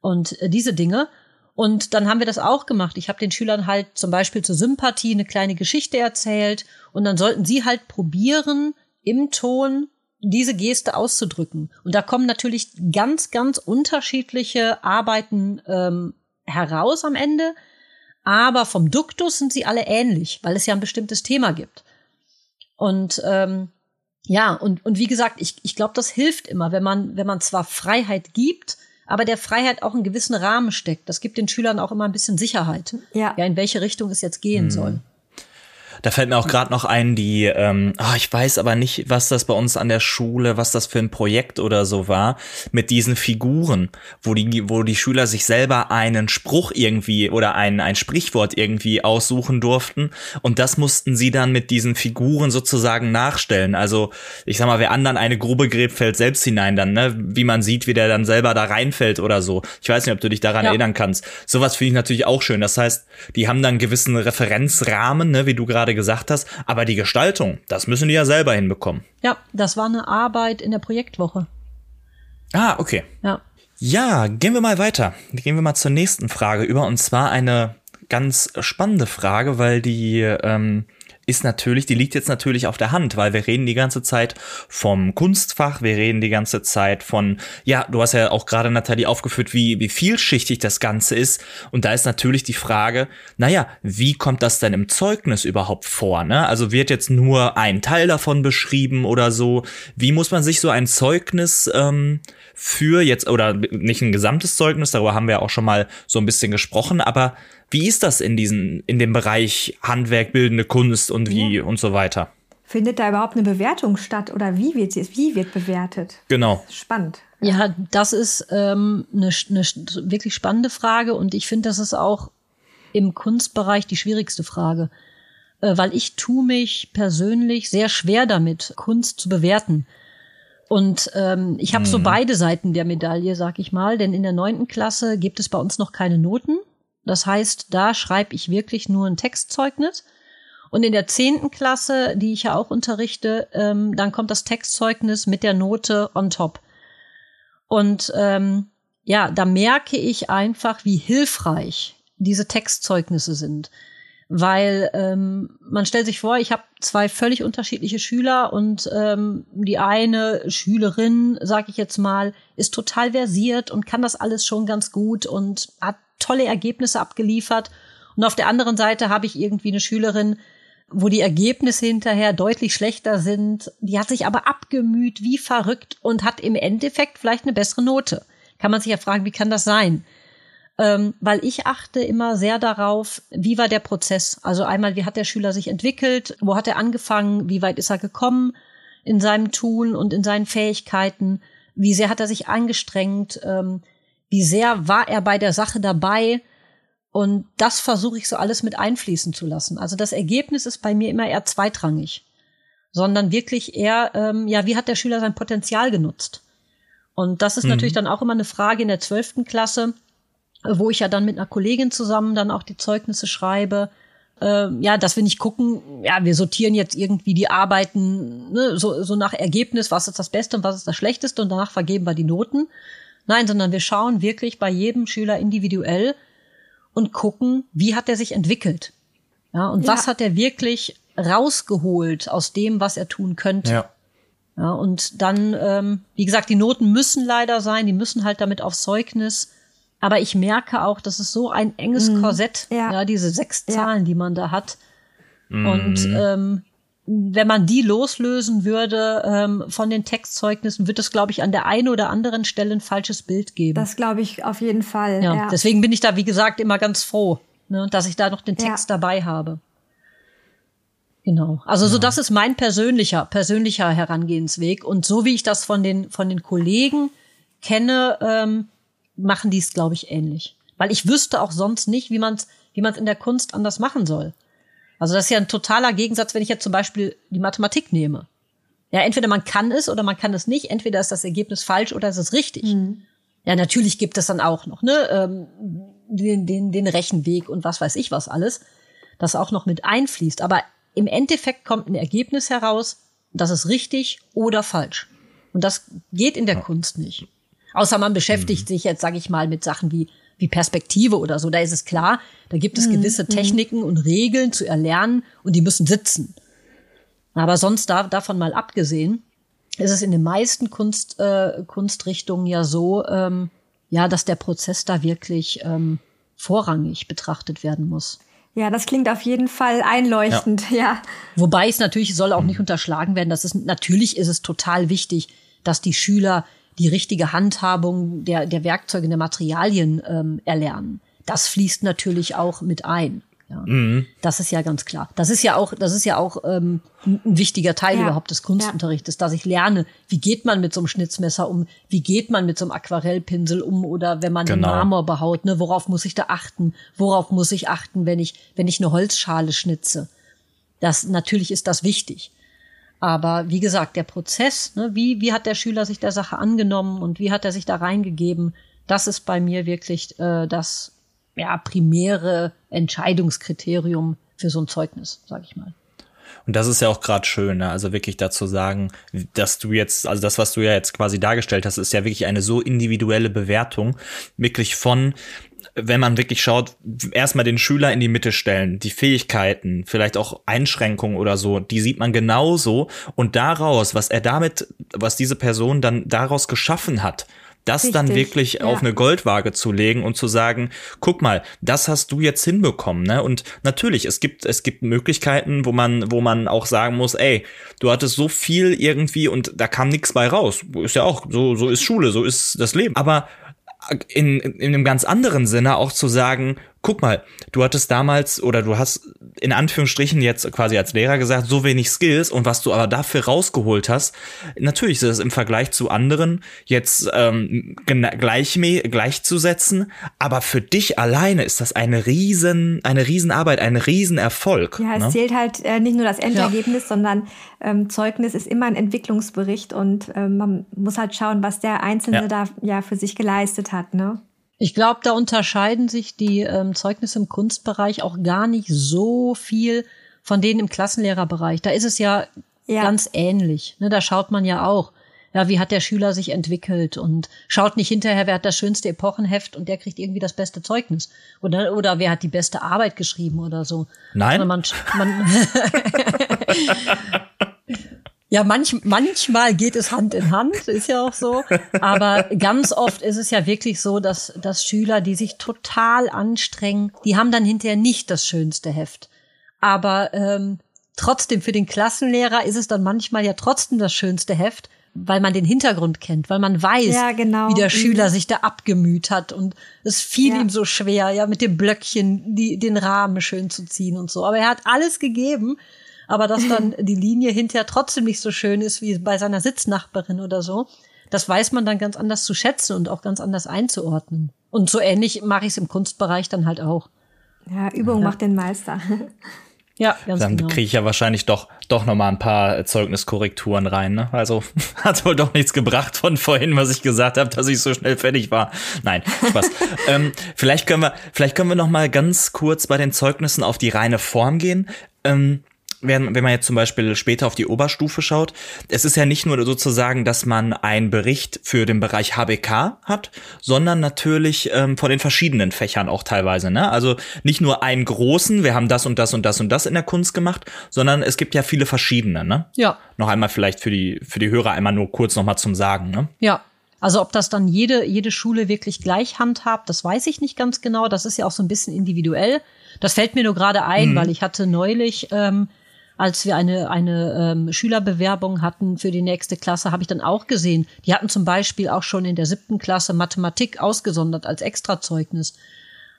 und äh, diese Dinge. Und dann haben wir das auch gemacht. Ich habe den Schülern halt zum Beispiel zur Sympathie eine kleine Geschichte erzählt und dann sollten sie halt probieren, im Ton diese Geste auszudrücken. Und da kommen natürlich ganz, ganz unterschiedliche Arbeiten ähm, heraus am Ende aber vom Duktus sind sie alle ähnlich, weil es ja ein bestimmtes Thema gibt. Und ähm, ja, und, und wie gesagt, ich, ich glaube, das hilft immer, wenn man, wenn man zwar Freiheit gibt, aber der Freiheit auch einen gewissen Rahmen steckt. Das gibt den Schülern auch immer ein bisschen Sicherheit, ja, ja in welche Richtung es jetzt gehen mhm. soll. Da fällt mir auch gerade noch ein, die, ähm, oh, ich weiß aber nicht, was das bei uns an der Schule, was das für ein Projekt oder so war, mit diesen Figuren, wo die, wo die Schüler sich selber einen Spruch irgendwie oder ein, ein Sprichwort irgendwie aussuchen durften. Und das mussten sie dann mit diesen Figuren sozusagen nachstellen. Also, ich sag mal, wer anderen eine Grube gräbt, fällt selbst hinein dann, ne? Wie man sieht, wie der dann selber da reinfällt oder so. Ich weiß nicht, ob du dich daran ja. erinnern kannst. Sowas finde ich natürlich auch schön. Das heißt, die haben dann einen gewissen Referenzrahmen, ne, wie du gerade gerade gesagt hast. Aber die Gestaltung, das müssen die ja selber hinbekommen. Ja, das war eine Arbeit in der Projektwoche. Ah, okay. Ja. Ja, gehen wir mal weiter. Gehen wir mal zur nächsten Frage über. Und zwar eine ganz spannende Frage, weil die ähm, ist natürlich, die liegt jetzt natürlich auf der Hand, weil wir reden die ganze Zeit vom Kunstfach, wir reden die ganze Zeit von, ja, du hast ja auch gerade Nathalie aufgeführt, wie, wie vielschichtig das Ganze ist. Und da ist natürlich die Frage, naja, wie kommt das denn im Zeugnis überhaupt vor? Ne? Also wird jetzt nur ein Teil davon beschrieben oder so? Wie muss man sich so ein Zeugnis ähm, für jetzt, oder nicht ein gesamtes Zeugnis, darüber haben wir auch schon mal so ein bisschen gesprochen, aber wie ist das in diesen, in dem Bereich Handwerk, bildende Kunst und wie ja. und so weiter? Findet da überhaupt eine Bewertung statt oder wie wird sie, wie wird bewertet? Genau. Spannend. Ja, das ist ähm, eine, eine wirklich spannende Frage und ich finde, das ist auch im Kunstbereich die schwierigste Frage, äh, weil ich tue mich persönlich sehr schwer damit, Kunst zu bewerten. Und ähm, ich habe mhm. so beide Seiten der Medaille, sag ich mal, denn in der neunten Klasse gibt es bei uns noch keine Noten. Das heißt, da schreibe ich wirklich nur ein Textzeugnis. Und in der zehnten Klasse, die ich ja auch unterrichte, ähm, dann kommt das Textzeugnis mit der Note on top. Und ähm, ja, da merke ich einfach, wie hilfreich diese Textzeugnisse sind. Weil ähm, man stellt sich vor, ich habe zwei völlig unterschiedliche Schüler und ähm, die eine Schülerin, sag ich jetzt mal, ist total versiert und kann das alles schon ganz gut und hat tolle Ergebnisse abgeliefert. Und auf der anderen Seite habe ich irgendwie eine Schülerin, wo die Ergebnisse hinterher deutlich schlechter sind. Die hat sich aber abgemüht, wie verrückt und hat im Endeffekt vielleicht eine bessere Note. Kann man sich ja fragen, wie kann das sein? Ähm, weil ich achte immer sehr darauf, wie war der Prozess? Also einmal, wie hat der Schüler sich entwickelt? Wo hat er angefangen? Wie weit ist er gekommen in seinem Tun und in seinen Fähigkeiten? Wie sehr hat er sich angestrengt? Ähm, wie sehr war er bei der Sache dabei? Und das versuche ich so alles mit einfließen zu lassen. Also das Ergebnis ist bei mir immer eher zweitrangig, sondern wirklich eher, ähm, ja, wie hat der Schüler sein Potenzial genutzt? Und das ist mhm. natürlich dann auch immer eine Frage in der zwölften Klasse, wo ich ja dann mit einer Kollegin zusammen dann auch die Zeugnisse schreibe. äh, ja, dass wir nicht gucken, ja, wir sortieren jetzt irgendwie die Arbeiten ne, so, so nach Ergebnis, was ist das Beste und was ist das Schlechteste und danach vergeben wir die Noten. Nein, sondern wir schauen wirklich bei jedem Schüler individuell und gucken, wie hat er sich entwickelt. Ja, und ja. was hat er wirklich rausgeholt aus dem, was er tun könnte. Ja. Ja, und dann, ähm, wie gesagt, die Noten müssen leider sein, die müssen halt damit aufs Zeugnis. Aber ich merke auch, das ist so ein enges mhm. Korsett, ja. ja. diese sechs Zahlen, ja. die man da hat. Mhm. Und ähm, wenn man die loslösen würde ähm, von den Textzeugnissen, wird es, glaube ich, an der einen oder anderen Stelle ein falsches Bild geben. Das glaube ich auf jeden Fall. Ja, ja, deswegen bin ich da, wie gesagt, immer ganz froh, ne, dass ich da noch den Text dabei habe. Genau. Also ja. so das ist mein persönlicher persönlicher Herangehensweg und so wie ich das von den von den Kollegen kenne, ähm, machen die es glaube ich ähnlich, weil ich wüsste auch sonst nicht, wie man es wie man es in der Kunst anders machen soll. Also das ist ja ein totaler Gegensatz, wenn ich jetzt zum Beispiel die Mathematik nehme. Ja, entweder man kann es oder man kann es nicht. Entweder ist das Ergebnis falsch oder ist es richtig. Mhm. Ja, natürlich gibt es dann auch noch ne ähm, den, den den Rechenweg und was weiß ich was alles, das auch noch mit einfließt. Aber im Endeffekt kommt ein Ergebnis heraus, das ist richtig oder falsch. Und das geht in der ja. Kunst nicht. Außer man beschäftigt mhm. sich jetzt, sage ich mal, mit Sachen wie, wie Perspektive oder so. Da ist es klar, da gibt es mhm. gewisse mhm. Techniken und Regeln zu erlernen und die müssen sitzen. Aber sonst da, davon mal abgesehen, ist es in den meisten Kunst, äh, Kunstrichtungen ja so, ähm, ja, dass der Prozess da wirklich ähm, vorrangig betrachtet werden muss. Ja, das klingt auf jeden Fall einleuchtend, ja. ja. Wobei es natürlich soll auch nicht unterschlagen werden, dass es natürlich ist es total wichtig, dass die Schüler die richtige Handhabung der, der Werkzeuge, der Materialien ähm, erlernen. Das fließt natürlich auch mit ein. Ja. Mhm. Das ist ja ganz klar. Das ist ja auch, das ist ja auch ähm, ein wichtiger Teil ja. überhaupt des Kunstunterrichtes, dass ich lerne, wie geht man mit so einem Schnitzmesser um, wie geht man mit so einem Aquarellpinsel um oder wenn man genau. Marmor behaut, ne, worauf muss ich da achten? Worauf muss ich achten, wenn ich, wenn ich eine Holzschale schnitze? Das natürlich ist das wichtig. Aber wie gesagt, der Prozess, ne, wie, wie hat der Schüler sich der Sache angenommen und wie hat er sich da reingegeben, das ist bei mir wirklich äh, das ja, primäre Entscheidungskriterium für so ein Zeugnis, sage ich mal. Und das ist ja auch gerade schön, ne? also wirklich dazu sagen, dass du jetzt, also das, was du ja jetzt quasi dargestellt hast, ist ja wirklich eine so individuelle Bewertung, wirklich von, wenn man wirklich schaut, erstmal den Schüler in die Mitte stellen, die Fähigkeiten, vielleicht auch Einschränkungen oder so, die sieht man genauso und daraus, was er damit, was diese Person dann daraus geschaffen hat, das Richtig, dann wirklich ja. auf eine Goldwaage zu legen und zu sagen, guck mal, das hast du jetzt hinbekommen, ne? Und natürlich, es gibt es gibt Möglichkeiten, wo man wo man auch sagen muss, ey, du hattest so viel irgendwie und da kam nichts bei raus. Ist ja auch so so ist Schule, so ist das Leben. Aber in, in einem ganz anderen Sinne auch zu sagen, guck mal, du hattest damals oder du hast in Anführungsstrichen jetzt quasi als Lehrer gesagt, so wenig Skills und was du aber dafür rausgeholt hast, natürlich ist es im Vergleich zu anderen jetzt ähm, gleich, gleichzusetzen, aber für dich alleine ist das eine riesen, eine Riesenarbeit, ein Riesenerfolg. Ja, es ne? zählt halt äh, nicht nur das Endergebnis, ja. sondern ähm, Zeugnis ist immer ein Entwicklungsbericht und ähm, man muss halt schauen, was der Einzelne ja. da ja für sich geleistet hat, ne? Ich glaube, da unterscheiden sich die ähm, Zeugnisse im Kunstbereich auch gar nicht so viel von denen im Klassenlehrerbereich. Da ist es ja, ja. ganz ähnlich. Ne, da schaut man ja auch, ja, wie hat der Schüler sich entwickelt und schaut nicht hinterher, wer hat das schönste Epochenheft und der kriegt irgendwie das beste Zeugnis. Oder, oder wer hat die beste Arbeit geschrieben oder so. Nein. Man, man Ja, manch, manchmal geht es Hand in Hand, ist ja auch so. Aber ganz oft ist es ja wirklich so, dass, dass Schüler, die sich total anstrengen, die haben dann hinterher nicht das schönste Heft. Aber ähm, trotzdem für den Klassenlehrer ist es dann manchmal ja trotzdem das schönste Heft, weil man den Hintergrund kennt, weil man weiß, ja, genau. wie der Schüler mhm. sich da abgemüht hat und es fiel ja. ihm so schwer, ja, mit dem Blöckchen die, den Rahmen schön zu ziehen und so. Aber er hat alles gegeben aber dass dann die Linie hinterher trotzdem nicht so schön ist wie bei seiner Sitznachbarin oder so, das weiß man dann ganz anders zu schätzen und auch ganz anders einzuordnen. Und so ähnlich mache ich es im Kunstbereich dann halt auch. Ja, Übung ja. macht den Meister. Ja, ganz Dann genau. kriege ich ja wahrscheinlich doch, doch noch mal ein paar Zeugniskorrekturen rein. Ne? Also hat wohl doch nichts gebracht von vorhin, was ich gesagt habe, dass ich so schnell fertig war. Nein, Spaß. ähm, vielleicht können wir, vielleicht können wir noch mal ganz kurz bei den Zeugnissen auf die reine Form gehen. Ähm, wenn, wenn man jetzt zum Beispiel später auf die Oberstufe schaut, es ist ja nicht nur sozusagen, dass man einen Bericht für den Bereich HBK hat, sondern natürlich ähm, von den verschiedenen Fächern auch teilweise. Ne? Also nicht nur einen großen, wir haben das und das und das und das in der Kunst gemacht, sondern es gibt ja viele verschiedene. Ne? Ja. Noch einmal vielleicht für die, für die Hörer einmal nur kurz nochmal zum Sagen. Ne? Ja, also ob das dann jede, jede Schule wirklich gleich handhabt, das weiß ich nicht ganz genau. Das ist ja auch so ein bisschen individuell. Das fällt mir nur gerade ein, mhm. weil ich hatte neulich ähm, als wir eine, eine ähm, Schülerbewerbung hatten für die nächste Klasse, habe ich dann auch gesehen, die hatten zum Beispiel auch schon in der siebten Klasse Mathematik ausgesondert als Extrazeugnis.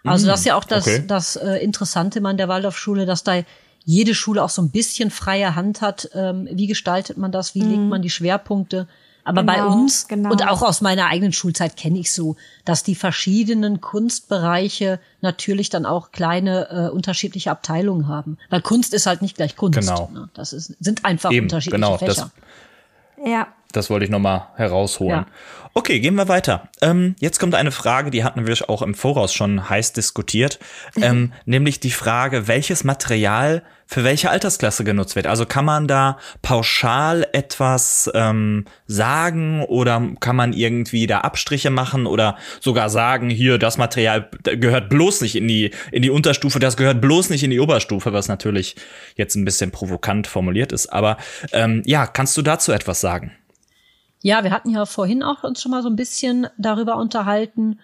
Also das ist ja auch das, okay. das äh, Interessante an der Waldorfschule, dass da jede Schule auch so ein bisschen freie Hand hat. Ähm, wie gestaltet man das? Wie mhm. legt man die Schwerpunkte? Aber genau, bei uns genau. und auch aus meiner eigenen Schulzeit kenne ich so, dass die verschiedenen Kunstbereiche natürlich dann auch kleine äh, unterschiedliche Abteilungen haben. Weil Kunst ist halt nicht gleich Kunst. Genau. Ne? Das ist, sind einfach Eben, unterschiedliche genau, Fächer. Das, ja. Das wollte ich noch mal herausholen. Ja. Okay, gehen wir weiter. Ähm, jetzt kommt eine Frage, die hatten wir auch im Voraus schon heiß diskutiert, mhm. ähm, nämlich die Frage, welches Material für welche Altersklasse genutzt wird. Also kann man da pauschal etwas ähm, sagen oder kann man irgendwie da Abstriche machen oder sogar sagen, hier das Material gehört bloß nicht in die in die Unterstufe, das gehört bloß nicht in die Oberstufe, was natürlich jetzt ein bisschen provokant formuliert ist. Aber ähm, ja, kannst du dazu etwas sagen? Ja, wir hatten ja vorhin auch uns schon mal so ein bisschen darüber unterhalten.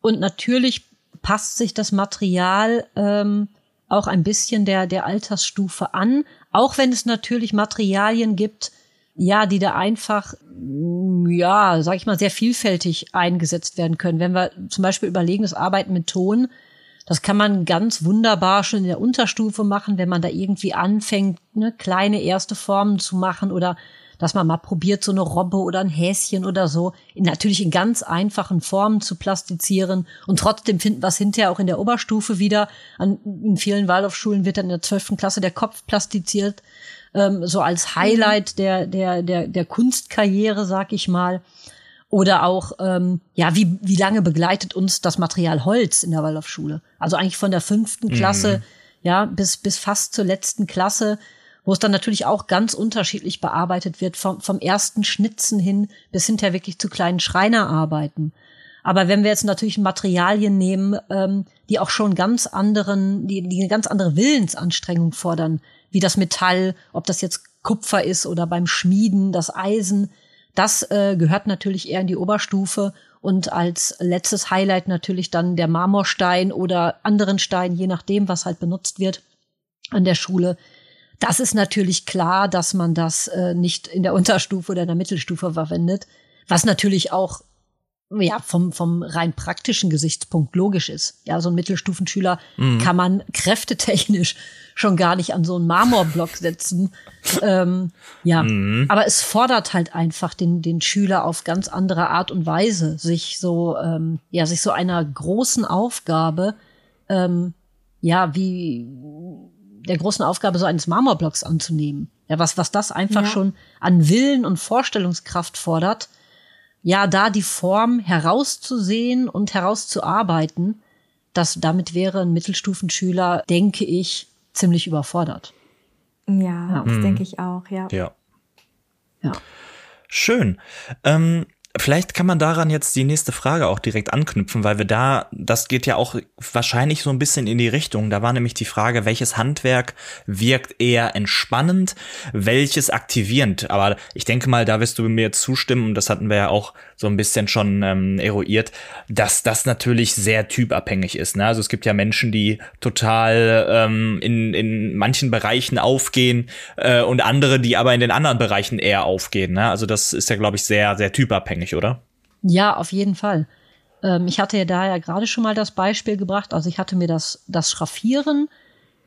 Und natürlich passt sich das Material ähm, auch ein bisschen der, der Altersstufe an. Auch wenn es natürlich Materialien gibt, ja, die da einfach, ja, sag ich mal, sehr vielfältig eingesetzt werden können. Wenn wir zum Beispiel überlegen, das Arbeiten mit Ton, das kann man ganz wunderbar schon in der Unterstufe machen, wenn man da irgendwie anfängt, ne, kleine erste Formen zu machen oder dass man mal probiert, so eine Robbe oder ein Häschen oder so, in, natürlich in ganz einfachen Formen zu plastizieren und trotzdem finden wir es hinterher auch in der Oberstufe wieder. An, in vielen Waldorfschulen wird dann in der zwölften Klasse der Kopf plastiziert, ähm, so als Highlight der, der, der, der Kunstkarriere, sag ich mal. Oder auch, ähm, ja, wie, wie lange begleitet uns das Material Holz in der Waldorfschule? Also eigentlich von der fünften Klasse, mhm. ja, bis, bis fast zur letzten Klasse wo es dann natürlich auch ganz unterschiedlich bearbeitet wird, vom, vom ersten Schnitzen hin bis hinterher wirklich zu kleinen Schreinerarbeiten. Aber wenn wir jetzt natürlich Materialien nehmen, ähm, die auch schon ganz anderen, die, die eine ganz andere Willensanstrengung fordern, wie das Metall, ob das jetzt Kupfer ist oder beim Schmieden, das Eisen, das äh, gehört natürlich eher in die Oberstufe und als letztes Highlight natürlich dann der Marmorstein oder anderen Stein, je nachdem, was halt benutzt wird an der Schule. Das ist natürlich klar, dass man das äh, nicht in der Unterstufe oder in der Mittelstufe verwendet, was natürlich auch ja, vom, vom rein praktischen Gesichtspunkt logisch ist. Ja, so ein Mittelstufenschüler mhm. kann man kräftetechnisch schon gar nicht an so einen Marmorblock setzen. ähm, ja, mhm. aber es fordert halt einfach den, den Schüler auf ganz andere Art und Weise, sich so, ähm, ja, sich so einer großen Aufgabe, ähm, ja, wie, der großen Aufgabe so eines Marmorblocks anzunehmen. Ja, was, was das einfach ja. schon an Willen und Vorstellungskraft fordert, ja, da die Form herauszusehen und herauszuarbeiten, das, damit wäre ein Mittelstufenschüler, denke ich, ziemlich überfordert. Ja, ja. das mhm. denke ich auch, ja. Ja. ja. Schön. Ähm, Vielleicht kann man daran jetzt die nächste Frage auch direkt anknüpfen, weil wir da, das geht ja auch wahrscheinlich so ein bisschen in die Richtung. Da war nämlich die Frage, welches Handwerk wirkt eher entspannend, welches aktivierend. Aber ich denke mal, da wirst du mir zustimmen, und das hatten wir ja auch so ein bisschen schon ähm, eruiert, dass das natürlich sehr typabhängig ist. Ne? Also es gibt ja Menschen, die total ähm, in, in manchen Bereichen aufgehen äh, und andere, die aber in den anderen Bereichen eher aufgehen. Ne? Also das ist ja, glaube ich, sehr, sehr typabhängig abhängig, oder? Ja, auf jeden Fall. Ähm, ich hatte ja da ja gerade schon mal das Beispiel gebracht. Also ich hatte mir das, das Schraffieren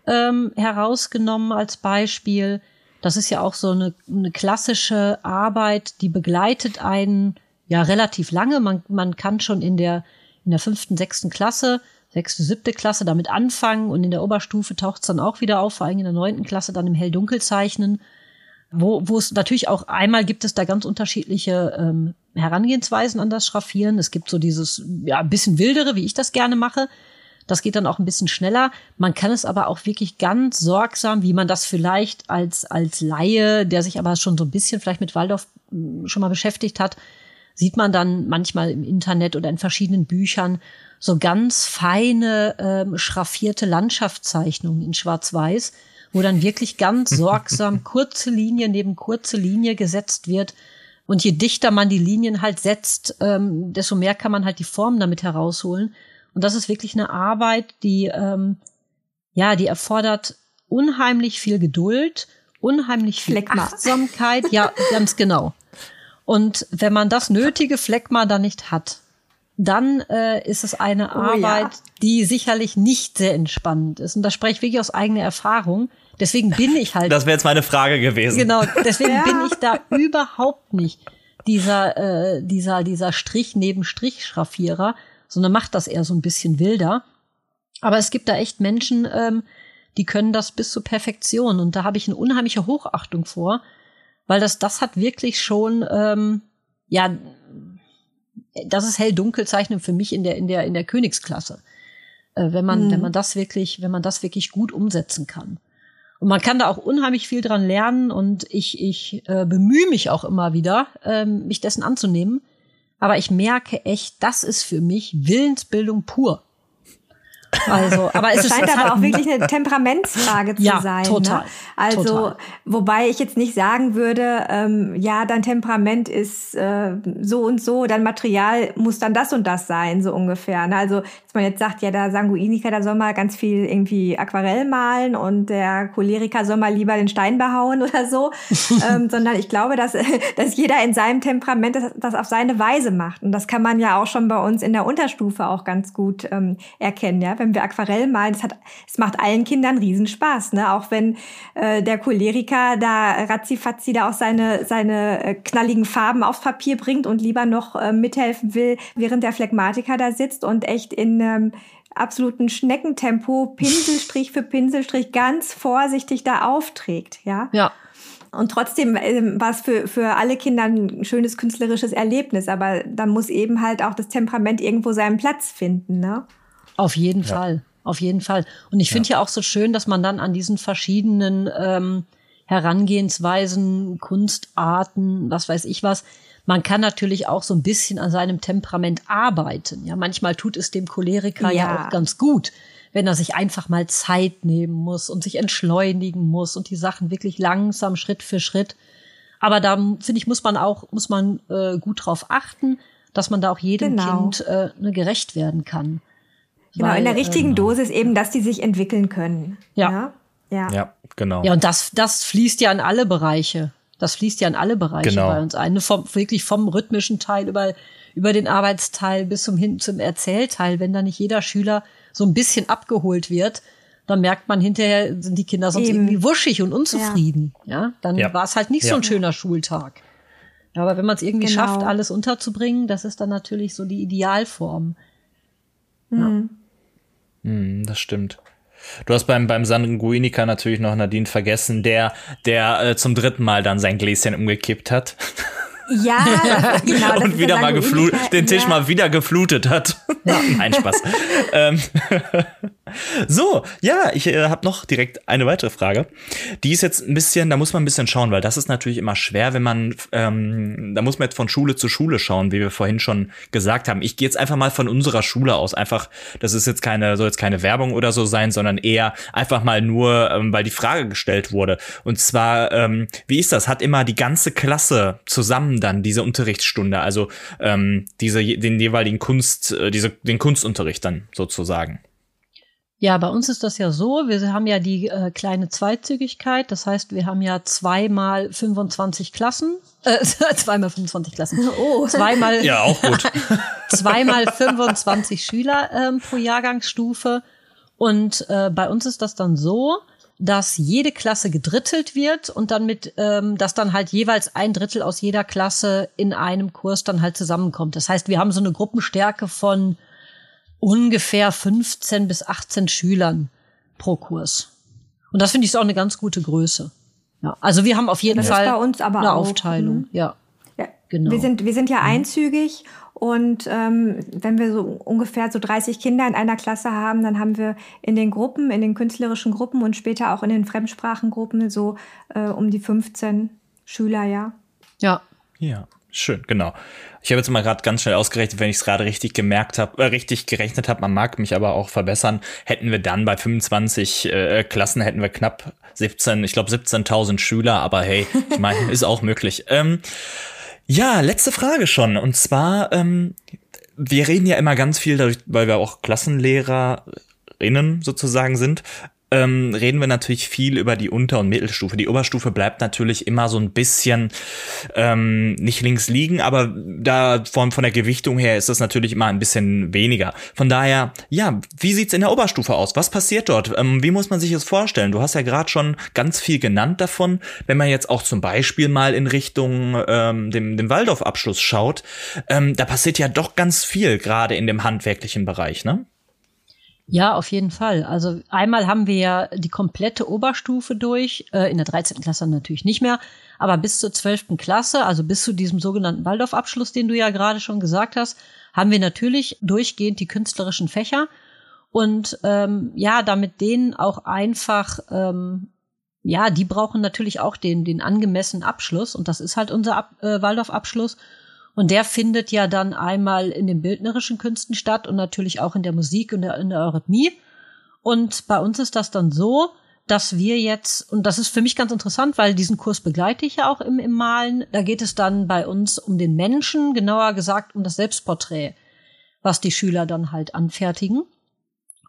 ähm, herausgenommen als Beispiel. Das ist ja auch so eine, eine klassische Arbeit, die begleitet einen ja relativ lange. Man, man kann schon in der, in der fünften, sechsten Klasse sechste, siebte Klasse damit anfangen und in der Oberstufe taucht es dann auch wieder auf, vor allem in der neunten Klasse dann im Hell-Dunkel-Zeichnen, wo, wo es natürlich auch einmal gibt es da ganz unterschiedliche ähm, Herangehensweisen an das Schraffieren. Es gibt so dieses, ja, ein bisschen wildere, wie ich das gerne mache. Das geht dann auch ein bisschen schneller. Man kann es aber auch wirklich ganz sorgsam, wie man das vielleicht als, als Laie, der sich aber schon so ein bisschen vielleicht mit Waldorf hm, schon mal beschäftigt hat, sieht man dann manchmal im Internet oder in verschiedenen Büchern so ganz feine, ähm, schraffierte Landschaftszeichnungen in Schwarz-Weiß, wo dann wirklich ganz sorgsam kurze Linie neben kurze Linie gesetzt wird. Und je dichter man die Linien halt setzt, ähm, desto mehr kann man halt die Formen damit herausholen. Und das ist wirklich eine Arbeit, die, ähm, ja, die erfordert unheimlich viel Geduld, unheimlich viel Fleckma. Achtsamkeit. Ja, ganz genau. Und wenn man das nötige Fleckma dann nicht hat, dann äh, ist es eine oh, Arbeit, ja. die sicherlich nicht sehr entspannend ist. Und da spreche ich wirklich aus eigener Erfahrung. Deswegen bin ich halt. Das wäre jetzt meine Frage gewesen. Genau, deswegen ja. bin ich da überhaupt nicht dieser, äh, dieser, dieser Strich neben Strich Schraffierer, sondern macht das eher so ein bisschen wilder. Aber es gibt da echt Menschen, ähm, die können das bis zur Perfektion. Und da habe ich eine unheimliche Hochachtung vor, weil das, das hat wirklich schon, ähm, ja, das ist hell-dunkel zeichnen für mich in der, in der, in der Königsklasse. Äh, wenn man, mhm. wenn man das wirklich, wenn man das wirklich gut umsetzen kann. Und man kann da auch unheimlich viel dran lernen und ich, ich äh, bemühe mich auch immer wieder, ähm, mich dessen anzunehmen. Aber ich merke echt, das ist für mich Willensbildung pur. Also, aber es scheint aber auch wirklich eine Temperamentsfrage zu ja, sein. Ne? Total. Ne? Also, total. wobei ich jetzt nicht sagen würde, ähm, ja, dein Temperament ist äh, so und so, dein Material muss dann das und das sein, so ungefähr. Ne? Also, dass man jetzt sagt, ja, der Sanguiniker, da soll mal ganz viel irgendwie Aquarell malen und der Choleriker soll mal lieber den Stein behauen oder so, ähm, sondern ich glaube, dass, dass jeder in seinem Temperament das, das auf seine Weise macht. Und das kann man ja auch schon bei uns in der Unterstufe auch ganz gut ähm, erkennen, ja wenn wir Aquarell malen, es, hat, es macht allen Kindern Riesenspaß, ne? Auch wenn äh, der Choleriker da ratzifatzi da auch seine, seine äh, knalligen Farben aufs Papier bringt und lieber noch äh, mithelfen will, während der Phlegmatiker da sitzt und echt in ähm, absoluten Schneckentempo Pinselstrich für Pinselstrich ganz vorsichtig da aufträgt, ja? Ja. Und trotzdem äh, war es für, für alle Kinder ein schönes künstlerisches Erlebnis, aber dann muss eben halt auch das Temperament irgendwo seinen Platz finden, ne? Auf jeden ja. Fall, auf jeden Fall. Und ich finde ja. ja auch so schön, dass man dann an diesen verschiedenen ähm, Herangehensweisen, Kunstarten, was weiß ich was, man kann natürlich auch so ein bisschen an seinem Temperament arbeiten. Ja, manchmal tut es dem Choleriker ja, ja auch ganz gut, wenn er sich einfach mal Zeit nehmen muss und sich entschleunigen muss und die Sachen wirklich langsam Schritt für Schritt. Aber da finde ich muss man auch muss man äh, gut drauf achten, dass man da auch jedem genau. Kind äh, ne, gerecht werden kann. Genau, Weil, in der richtigen ähm, Dosis eben, dass die sich entwickeln können. Ja. ja. Ja. ja, genau. Ja, und das, das fließt ja in alle Bereiche. Das fließt ja in alle Bereiche genau. bei uns ein. Vom, wirklich vom rhythmischen Teil über, über den Arbeitsteil bis zum, hin, zum Erzählteil. Wenn da nicht jeder Schüler so ein bisschen abgeholt wird, dann merkt man hinterher, sind die Kinder sonst Eben. irgendwie wuschig und unzufrieden. Ja, ja dann ja. war es halt nicht ja. so ein schöner Schultag. Aber wenn man es irgendwie genau. schafft, alles unterzubringen, das ist dann natürlich so die Idealform. Mhm. Hm, das stimmt. Du hast beim, beim Sanguinica natürlich noch Nadine vergessen, der, der äh, zum dritten Mal dann sein Gläschen umgekippt hat. Ja, genau. und wieder mal geflutet, den Tisch ja. mal wieder geflutet hat. Ja. Ein Spaß. ähm, so, ja, ich äh, habe noch direkt eine weitere Frage. Die ist jetzt ein bisschen, da muss man ein bisschen schauen, weil das ist natürlich immer schwer, wenn man, ähm, da muss man jetzt von Schule zu Schule schauen, wie wir vorhin schon gesagt haben. Ich gehe jetzt einfach mal von unserer Schule aus. Einfach, das ist jetzt keine, soll jetzt keine Werbung oder so sein, sondern eher einfach mal nur, ähm, weil die Frage gestellt wurde. Und zwar, ähm, wie ist das? Hat immer die ganze Klasse zusammen dann diese Unterrichtsstunde, also ähm, diese den jeweiligen Kunst, äh, diese den Kunstunterricht dann sozusagen. Ja, bei uns ist das ja so, wir haben ja die äh, kleine Zweizügigkeit, das heißt, wir haben ja zweimal 25 Klassen, äh, zweimal 25 Klassen, oh. zweimal, ja, auch gut. zweimal 25 Schüler ähm, pro Jahrgangsstufe und äh, bei uns ist das dann so, dass jede Klasse gedrittelt wird und dann mit, ähm, dass dann halt jeweils ein Drittel aus jeder Klasse in einem Kurs dann halt zusammenkommt. Das heißt, wir haben so eine Gruppenstärke von ungefähr 15 bis 18 Schülern pro Kurs. Und das finde ich auch eine ganz gute Größe. Ja, also wir haben auf jeden das Fall bei uns aber eine auch. Aufteilung. Mhm. Ja, Genau. Wir sind, wir sind ja einzügig und ähm, wenn wir so ungefähr so 30 Kinder in einer Klasse haben, dann haben wir in den Gruppen, in den künstlerischen Gruppen und später auch in den Fremdsprachengruppen so äh, um die 15 Schüler, ja. ja. Ja, schön, genau. Ich habe jetzt mal gerade ganz schnell ausgerechnet, wenn ich es gerade richtig gemerkt habe, äh, richtig gerechnet habe, man mag mich aber auch verbessern, hätten wir dann bei 25 äh, Klassen hätten wir knapp 17, ich glaube 17.000 Schüler, aber hey, ich meine, ist auch möglich. Ähm, ja, letzte Frage schon. Und zwar, ähm, wir reden ja immer ganz viel, dadurch, weil wir auch Klassenlehrerinnen sozusagen sind, ähm, reden wir natürlich viel über die Unter- und Mittelstufe. Die Oberstufe bleibt natürlich immer so ein bisschen ähm, nicht links liegen, aber da von, von der Gewichtung her ist das natürlich immer ein bisschen weniger. Von daher, ja, wie sieht's in der Oberstufe aus? Was passiert dort? Ähm, wie muss man sich das vorstellen? Du hast ja gerade schon ganz viel genannt davon. Wenn man jetzt auch zum Beispiel mal in Richtung ähm, dem, dem Waldorf-Abschluss schaut, ähm, da passiert ja doch ganz viel, gerade in dem handwerklichen Bereich, ne? Ja, auf jeden Fall. Also einmal haben wir ja die komplette Oberstufe durch, äh, in der 13. Klasse natürlich nicht mehr, aber bis zur 12. Klasse, also bis zu diesem sogenannten Waldorf-Abschluss, den du ja gerade schon gesagt hast, haben wir natürlich durchgehend die künstlerischen Fächer und ähm, ja, damit denen auch einfach, ähm, ja, die brauchen natürlich auch den, den angemessenen Abschluss und das ist halt unser Ab äh, Waldorf-Abschluss. Und der findet ja dann einmal in den bildnerischen Künsten statt und natürlich auch in der Musik und in der Eurythmie. Und bei uns ist das dann so, dass wir jetzt, und das ist für mich ganz interessant, weil diesen Kurs begleite ich ja auch im, im Malen, da geht es dann bei uns um den Menschen, genauer gesagt um das Selbstporträt, was die Schüler dann halt anfertigen.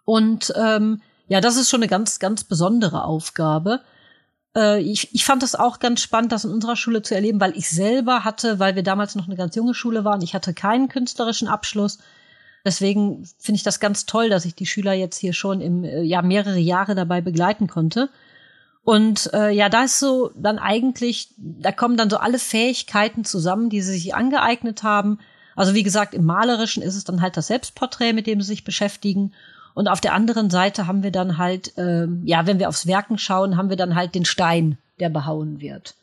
Und ähm, ja, das ist schon eine ganz, ganz besondere Aufgabe. Äh, ich, ich fand das auch ganz spannend, das in unserer Schule zu erleben, weil ich selber hatte, weil wir damals noch eine ganz junge Schule waren, ich hatte keinen künstlerischen Abschluss. Deswegen finde ich das ganz toll, dass ich die Schüler jetzt hier schon im äh, ja mehrere Jahre dabei begleiten konnte. Und äh, ja, da ist so dann eigentlich, da kommen dann so alle Fähigkeiten zusammen, die sie sich angeeignet haben. Also wie gesagt, im Malerischen ist es dann halt das Selbstporträt, mit dem sie sich beschäftigen. Und auf der anderen Seite haben wir dann halt, ähm, ja, wenn wir aufs Werken schauen, haben wir dann halt den Stein, der behauen wird.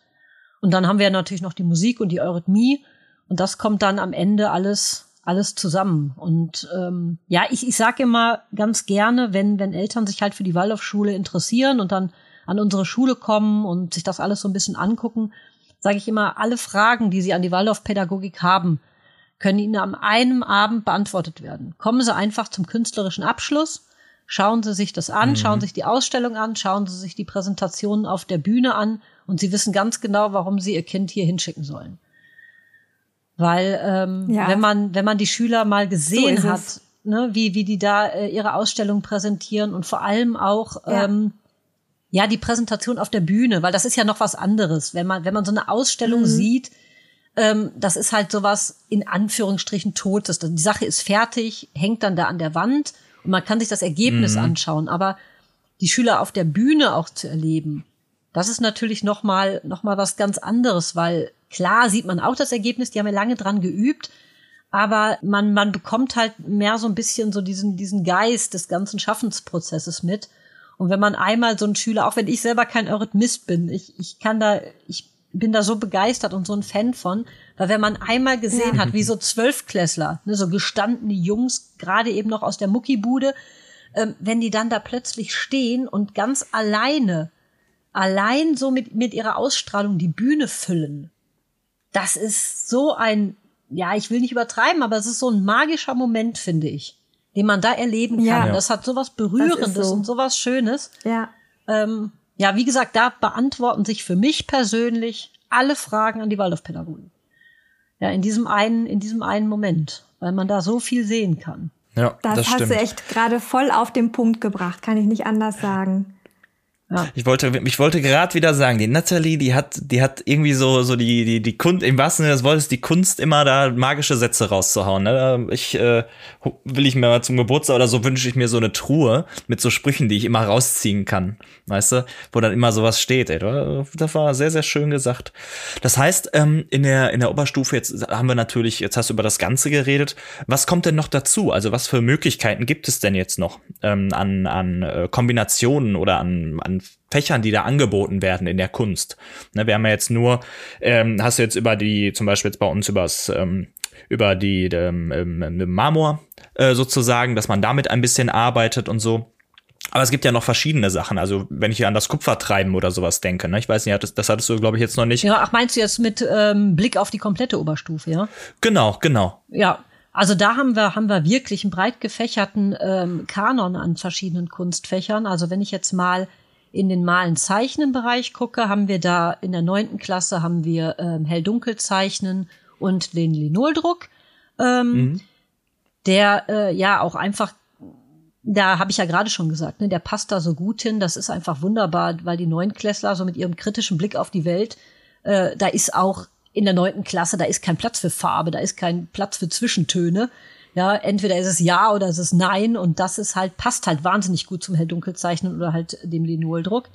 Und dann haben wir natürlich noch die Musik und die Eurythmie. Und das kommt dann am Ende alles, alles zusammen. Und ähm, ja, ich, ich sage immer ganz gerne, wenn, wenn Eltern sich halt für die Waldorfschule interessieren und dann an unsere Schule kommen und sich das alles so ein bisschen angucken, sage ich immer, alle Fragen, die sie an die Waldorfpädagogik haben, können Ihnen am einem Abend beantwortet werden. Kommen Sie einfach zum künstlerischen Abschluss, schauen Sie sich das an, mhm. schauen Sie sich die Ausstellung an, schauen Sie sich die Präsentationen auf der Bühne an und Sie wissen ganz genau, warum Sie Ihr Kind hier hinschicken sollen. Weil ähm, ja. wenn man wenn man die Schüler mal gesehen so hat, ne, wie wie die da äh, ihre Ausstellung präsentieren und vor allem auch ja. ähm, ja die Präsentation auf der Bühne, weil das ist ja noch was anderes, wenn man wenn man so eine Ausstellung mhm. sieht ähm, das ist halt sowas in Anführungsstrichen Totes. Die Sache ist fertig, hängt dann da an der Wand und man kann sich das Ergebnis mhm. anschauen. Aber die Schüler auf der Bühne auch zu erleben, das ist natürlich noch mal, noch mal was ganz anderes, weil klar sieht man auch das Ergebnis, die haben ja lange dran geübt, aber man, man bekommt halt mehr so ein bisschen so diesen, diesen Geist des ganzen Schaffensprozesses mit. Und wenn man einmal so ein Schüler, auch wenn ich selber kein Eurythmist bin, ich, ich kann da, ich bin da so begeistert und so ein Fan von, weil wenn man einmal gesehen ja. hat, wie so Zwölfklässler, ne, so gestandene Jungs, gerade eben noch aus der Muckibude, ähm, wenn die dann da plötzlich stehen und ganz alleine, allein so mit, mit ihrer Ausstrahlung die Bühne füllen, das ist so ein, ja, ich will nicht übertreiben, aber es ist so ein magischer Moment, finde ich, den man da erleben kann. Ja. Das hat sowas Berührendes so. und sowas Schönes. Ja. Ähm, ja, wie gesagt, da beantworten sich für mich persönlich alle Fragen an die Waldorfpädagogen. Ja, in diesem einen, in diesem einen Moment, weil man da so viel sehen kann. Ja, das, das hast stimmt. du echt gerade voll auf den Punkt gebracht, kann ich nicht anders sagen. Ja. Ich wollte, ich wollte gerade wieder sagen, die Natalie, die hat, die hat irgendwie so, so die, die, die Kunst, im wahrsten Sinne des Wortes, die Kunst, immer da magische Sätze rauszuhauen. Ne? Ich äh, will ich mir mal zum Geburtstag oder so wünsche ich mir so eine Truhe mit so Sprüchen, die ich immer rausziehen kann. Weißt du, wo dann immer sowas steht, ey. Das war sehr, sehr schön gesagt. Das heißt, ähm, in der, in der Oberstufe, jetzt haben wir natürlich, jetzt hast du über das Ganze geredet. Was kommt denn noch dazu? Also was für Möglichkeiten gibt es denn jetzt noch ähm, an, an äh, Kombinationen oder an, an Fächern, die da angeboten werden in der Kunst. Ne, wir haben ja jetzt nur, ähm, hast du jetzt über die, zum Beispiel jetzt bei uns übers, ähm, über die ähm, ähm, Marmor äh, sozusagen, dass man damit ein bisschen arbeitet und so. Aber es gibt ja noch verschiedene Sachen. Also wenn ich an das Kupfertreiben oder sowas denke, ne? ich weiß nicht, das, das hattest du, glaube ich, jetzt noch nicht. Ja, ach, meinst du jetzt mit ähm, Blick auf die komplette Oberstufe, ja? Genau, genau. Ja, also da haben wir, haben wir wirklich einen breit gefächerten ähm, Kanon an verschiedenen Kunstfächern. Also wenn ich jetzt mal in den malen Zeichnen Bereich gucke, haben wir da in der neunten Klasse haben wir ähm, hell-dunkel zeichnen und den Linoldruck, ähm, mhm. der äh, ja auch einfach da habe ich ja gerade schon gesagt, ne, der passt da so gut hin. Das ist einfach wunderbar, weil die Neunklässler so mit ihrem kritischen Blick auf die Welt, äh, da ist auch in der neunten Klasse, da ist kein Platz für Farbe, da ist kein Platz für Zwischentöne. Ja, entweder ist es ja oder ist es nein und das ist halt, passt halt wahnsinnig gut zum Hell-Dunkel-Zeichnen oder halt dem Linoldruck.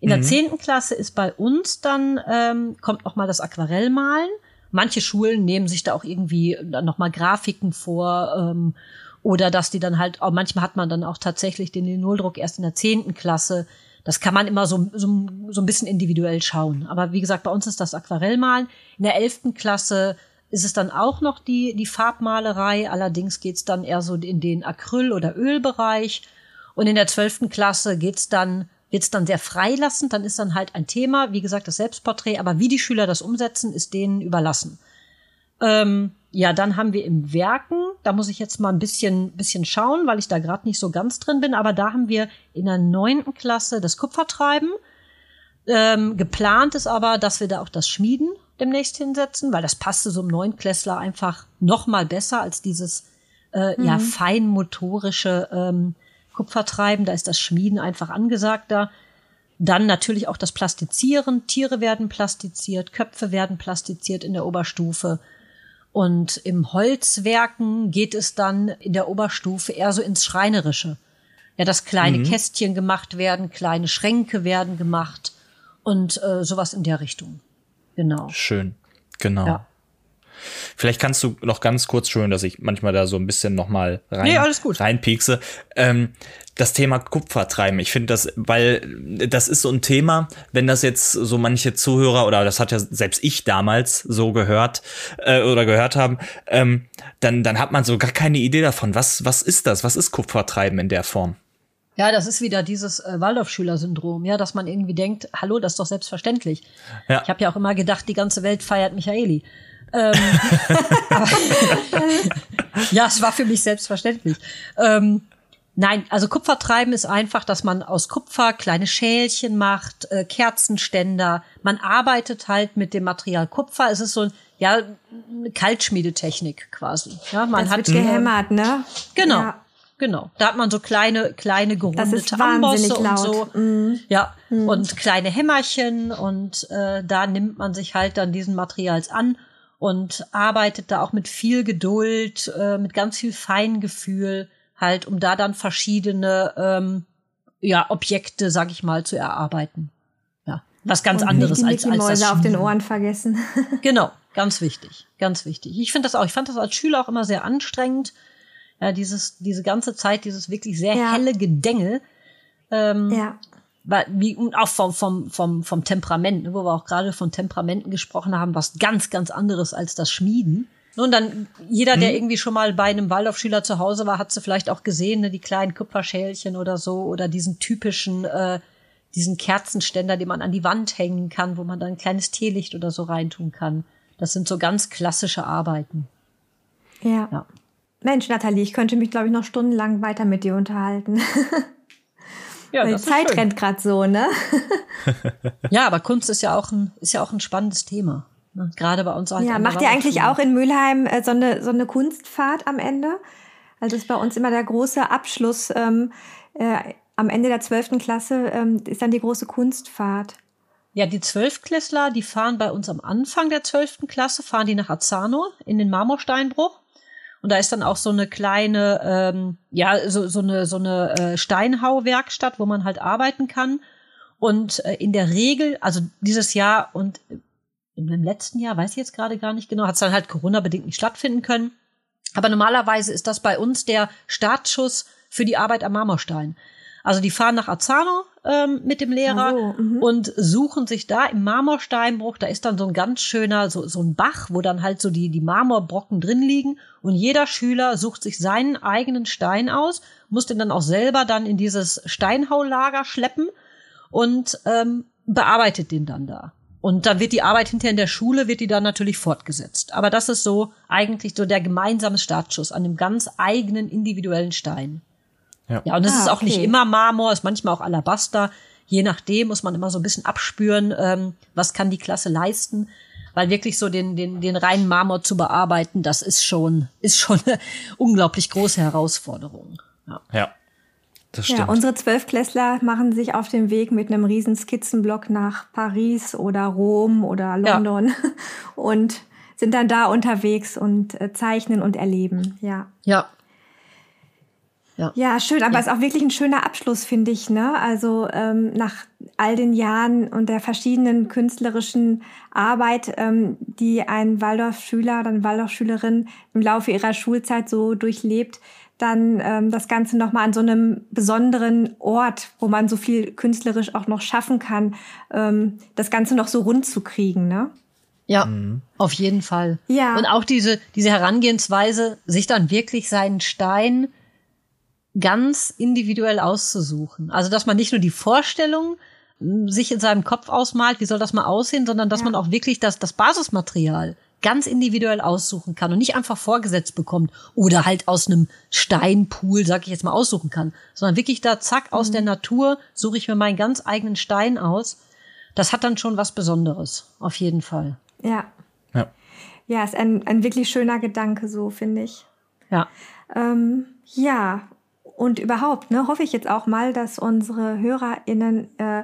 In mhm. der zehnten Klasse ist bei uns dann, ähm, kommt noch mal das Aquarellmalen. Manche Schulen nehmen sich da auch irgendwie dann noch mal Grafiken vor ähm, oder dass die dann halt, auch manchmal hat man dann auch tatsächlich den Linoldruck erst in der zehnten Klasse. Das kann man immer so, so, so ein bisschen individuell schauen. Aber wie gesagt, bei uns ist das Aquarellmalen. In der elften Klasse ist es dann auch noch die, die Farbmalerei. Allerdings geht's dann eher so in den Acryl- oder Ölbereich. Und in der zwölften Klasse geht's dann, wird's dann sehr freilassend. Dann ist dann halt ein Thema, wie gesagt, das Selbstporträt. Aber wie die Schüler das umsetzen, ist denen überlassen. Ähm, ja, dann haben wir im Werken, da muss ich jetzt mal ein bisschen, bisschen schauen, weil ich da gerade nicht so ganz drin bin, aber da haben wir in der neunten Klasse das Kupfertreiben. Ähm, geplant ist aber, dass wir da auch das Schmieden demnächst hinsetzen, weil das passte so im Neunklässler einfach noch mal besser als dieses äh, mhm. ja feinmotorische ähm, Kupfertreiben. Da ist das Schmieden einfach angesagter. Dann natürlich auch das Plastizieren. Tiere werden plastiziert, Köpfe werden plastiziert in der Oberstufe. Und im Holzwerken geht es dann in der Oberstufe eher so ins Schreinerische. Ja, dass kleine mhm. Kästchen gemacht werden, kleine Schränke werden gemacht und äh, sowas in der Richtung. Genau. Schön. Genau. Ja. Vielleicht kannst du noch ganz kurz schön, dass ich manchmal da so ein bisschen noch mal rein, nee, alles gut. reinpiekse. Ähm, das Thema Kupfertreiben. Ich finde das, weil das ist so ein Thema, wenn das jetzt so manche Zuhörer oder das hat ja selbst ich damals so gehört äh, oder gehört haben, ähm, dann dann hat man so gar keine Idee davon. Was was ist das? Was ist Kupfertreiben in der Form? Ja, das ist wieder dieses äh, Waldorfschüler-Syndrom, ja, dass man irgendwie denkt, hallo, das ist doch selbstverständlich. Ja. Ich habe ja auch immer gedacht, die ganze Welt feiert Michaeli. Ähm, ja, es war für mich selbstverständlich. Ähm, nein, also Kupfertreiben ist einfach, dass man aus Kupfer kleine Schälchen macht, äh, Kerzenständer. Man arbeitet halt mit dem Material Kupfer. Es ist so ein ja, eine Kaltschmiedetechnik quasi. Ja, man das hat wird gehämmert, ne? Genau. Ja. Genau. Da hat man so kleine, kleine gerundete Ambosse und so. Mm. Ja. Mm. Und kleine Hämmerchen und äh, da nimmt man sich halt dann diesen Materials an und arbeitet da auch mit viel Geduld, äh, mit ganz viel Feingefühl, halt, um da dann verschiedene ähm, ja, Objekte, sag ich mal, zu erarbeiten. Ja. Was ganz und anderes nicht die als, als das auf den Ohren vergessen. genau, ganz wichtig, ganz wichtig. Ich finde das auch, ich fand das als Schüler auch immer sehr anstrengend ja, dieses, diese ganze Zeit, dieses wirklich sehr ja. helle Gedänge. Ähm, ja. Wie, auch vom, vom, vom, vom Temperament, ne, wo wir auch gerade von Temperamenten gesprochen haben, was ganz, ganz anderes als das Schmieden. Und dann, jeder, der mhm. irgendwie schon mal bei einem Waldorfschüler zu Hause war, hat sie vielleicht auch gesehen, ne, die kleinen Kupferschälchen oder so, oder diesen typischen, äh, diesen Kerzenständer, den man an die Wand hängen kann, wo man dann ein kleines Teelicht oder so reintun kann. Das sind so ganz klassische Arbeiten. Ja. ja. Mensch, Nathalie, ich könnte mich, glaube ich, noch stundenlang weiter mit dir unterhalten. Ja, die Zeit rennt gerade so, ne? ja, aber Kunst ist ja auch ein, ist ja auch ein spannendes Thema. Ne? Gerade bei uns. Halt ja, macht ihr eigentlich auch in Mülheim äh, so, eine, so eine Kunstfahrt am Ende? Also das ist bei uns immer der große Abschluss. Ähm, äh, am Ende der 12. Klasse ähm, ist dann die große Kunstfahrt. Ja, die Zwölfklässler, die fahren bei uns am Anfang der 12. Klasse, fahren die nach Azzano in den Marmorsteinbruch. Und da ist dann auch so eine kleine, ähm, ja, so, so eine, so eine äh, Steinhauwerkstatt, wo man halt arbeiten kann. Und äh, in der Regel, also dieses Jahr und im letzten Jahr, weiß ich jetzt gerade gar nicht genau, hat es dann halt Corona-bedingt nicht stattfinden können. Aber normalerweise ist das bei uns der Startschuss für die Arbeit am Marmorstein. Also die fahren nach Azzano ähm, mit dem Lehrer so, mhm. und suchen sich da im Marmorsteinbruch, da ist dann so ein ganz schöner, so, so ein Bach, wo dann halt so die, die Marmorbrocken drin liegen und jeder Schüler sucht sich seinen eigenen Stein aus, muss den dann auch selber dann in dieses Steinhaulager schleppen und ähm, bearbeitet den dann da. Und dann wird die Arbeit hinterher in der Schule, wird die dann natürlich fortgesetzt. Aber das ist so eigentlich so der gemeinsame Startschuss an dem ganz eigenen individuellen Stein. Ja, ja und es ah, ist auch okay. nicht immer Marmor, ist manchmal auch Alabaster. Je nachdem muss man immer so ein bisschen abspüren, ähm, was kann die Klasse leisten. Weil wirklich so den, den, den reinen Marmor zu bearbeiten, das ist schon, ist schon eine unglaublich große Herausforderung. Ja. ja. Das stimmt. Ja, unsere Zwölfklässler machen sich auf den Weg mit einem riesen Skizzenblock nach Paris oder Rom oder London ja. und sind dann da unterwegs und äh, zeichnen und erleben. Ja. Ja, ja. ja, schön, aber es ja. ist auch wirklich ein schöner Abschluss, finde ich. Ne? Also ähm, nach all den Jahren und der verschiedenen künstlerischen Arbeit, ähm, die ein Waldorfschüler oder eine Waldorfschülerin im Laufe ihrer Schulzeit so durchlebt, dann ähm, das Ganze nochmal an so einem besonderen Ort, wo man so viel künstlerisch auch noch schaffen kann, ähm, das Ganze noch so rund zu kriegen. Ne? Ja, mhm. auf jeden Fall. Ja. Und auch diese, diese Herangehensweise, sich dann wirklich seinen Stein ganz individuell auszusuchen. Also, dass man nicht nur die Vorstellung hm, sich in seinem Kopf ausmalt, wie soll das mal aussehen, sondern dass ja. man auch wirklich das, das Basismaterial ganz individuell aussuchen kann und nicht einfach vorgesetzt bekommt oder halt aus einem Steinpool, sag ich jetzt mal, aussuchen kann, sondern wirklich da, zack, aus mhm. der Natur suche ich mir meinen ganz eigenen Stein aus. Das hat dann schon was Besonderes, auf jeden Fall. Ja. Ja, ja ist ein, ein wirklich schöner Gedanke, so finde ich. Ja. Ähm, ja, und überhaupt ne, hoffe ich jetzt auch mal, dass unsere HörerInnen äh,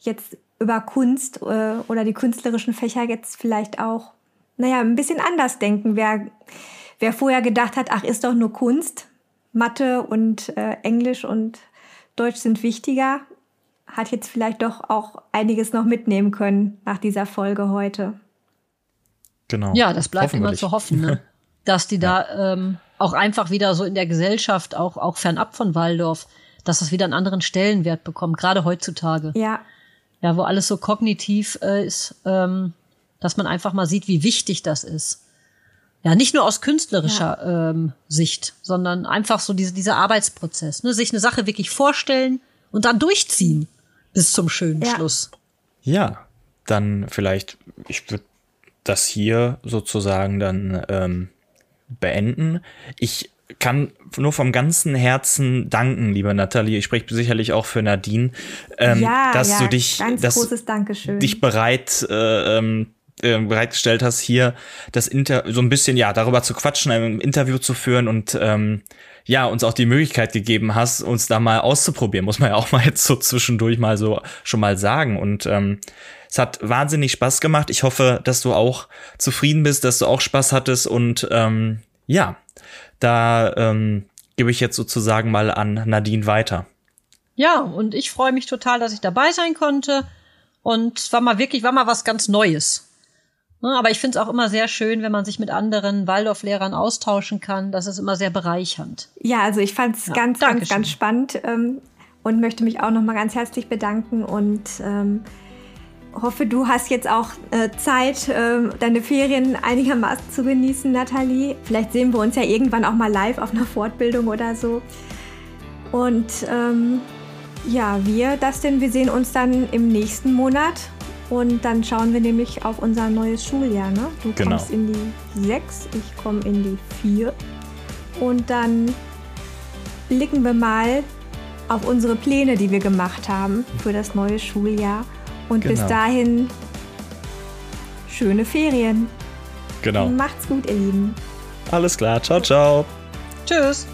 jetzt über Kunst äh, oder die künstlerischen Fächer jetzt vielleicht auch, naja, ein bisschen anders denken. Wer, wer vorher gedacht hat, ach, ist doch nur Kunst, Mathe und äh, Englisch und Deutsch sind wichtiger, hat jetzt vielleicht doch auch einiges noch mitnehmen können nach dieser Folge heute. Genau. Ja, das bleibt immer zu hoffen, ne? dass die ja. da ähm, auch einfach wieder so in der Gesellschaft, auch, auch fernab von Waldorf, dass das wieder einen anderen Stellenwert bekommt, gerade heutzutage. Ja. Ja, wo alles so kognitiv äh, ist, ähm, dass man einfach mal sieht, wie wichtig das ist. Ja, nicht nur aus künstlerischer ja. ähm, Sicht, sondern einfach so diese, dieser Arbeitsprozess. Ne? Sich eine Sache wirklich vorstellen und dann durchziehen bis zum schönen ja. Schluss. Ja, dann vielleicht, ich würde das hier sozusagen dann ähm, beenden. Ich kann nur vom ganzen Herzen danken, liebe Nathalie. Ich spreche sicherlich auch für Nadine, ähm, ja, dass ja, du dich, dass, dich bereit äh, ähm, äh, bereitgestellt hast, hier das Inter so ein bisschen ja darüber zu quatschen, ein Interview zu führen und ähm, ja uns auch die Möglichkeit gegeben hast, uns da mal auszuprobieren. Muss man ja auch mal jetzt so zwischendurch mal so schon mal sagen und ähm, es hat wahnsinnig Spaß gemacht. Ich hoffe, dass du auch zufrieden bist, dass du auch Spaß hattest und ähm, ja, da ähm, gebe ich jetzt sozusagen mal an Nadine weiter. Ja, und ich freue mich total, dass ich dabei sein konnte. Und war mal wirklich, war mal was ganz Neues. Ne, aber ich finde es auch immer sehr schön, wenn man sich mit anderen Waldorflehrern austauschen kann. Das ist immer sehr bereichernd. Ja, also ich fand es ja, ganz, ganz, ganz spannend ähm, und möchte mich auch noch mal ganz herzlich bedanken und ähm, hoffe, du hast jetzt auch äh, Zeit, äh, deine Ferien einigermaßen zu genießen, Nathalie. Vielleicht sehen wir uns ja irgendwann auch mal live auf einer Fortbildung oder so. Und ähm, ja, wir, das denn, wir sehen uns dann im nächsten Monat. Und dann schauen wir nämlich auf unser neues Schuljahr. Ne? Du genau. kommst in die 6, ich komme in die 4. Und dann blicken wir mal auf unsere Pläne, die wir gemacht haben für das neue Schuljahr. Und genau. bis dahin schöne Ferien. Genau. Macht's gut, ihr Lieben. Alles klar. Ciao, ciao. Tschüss.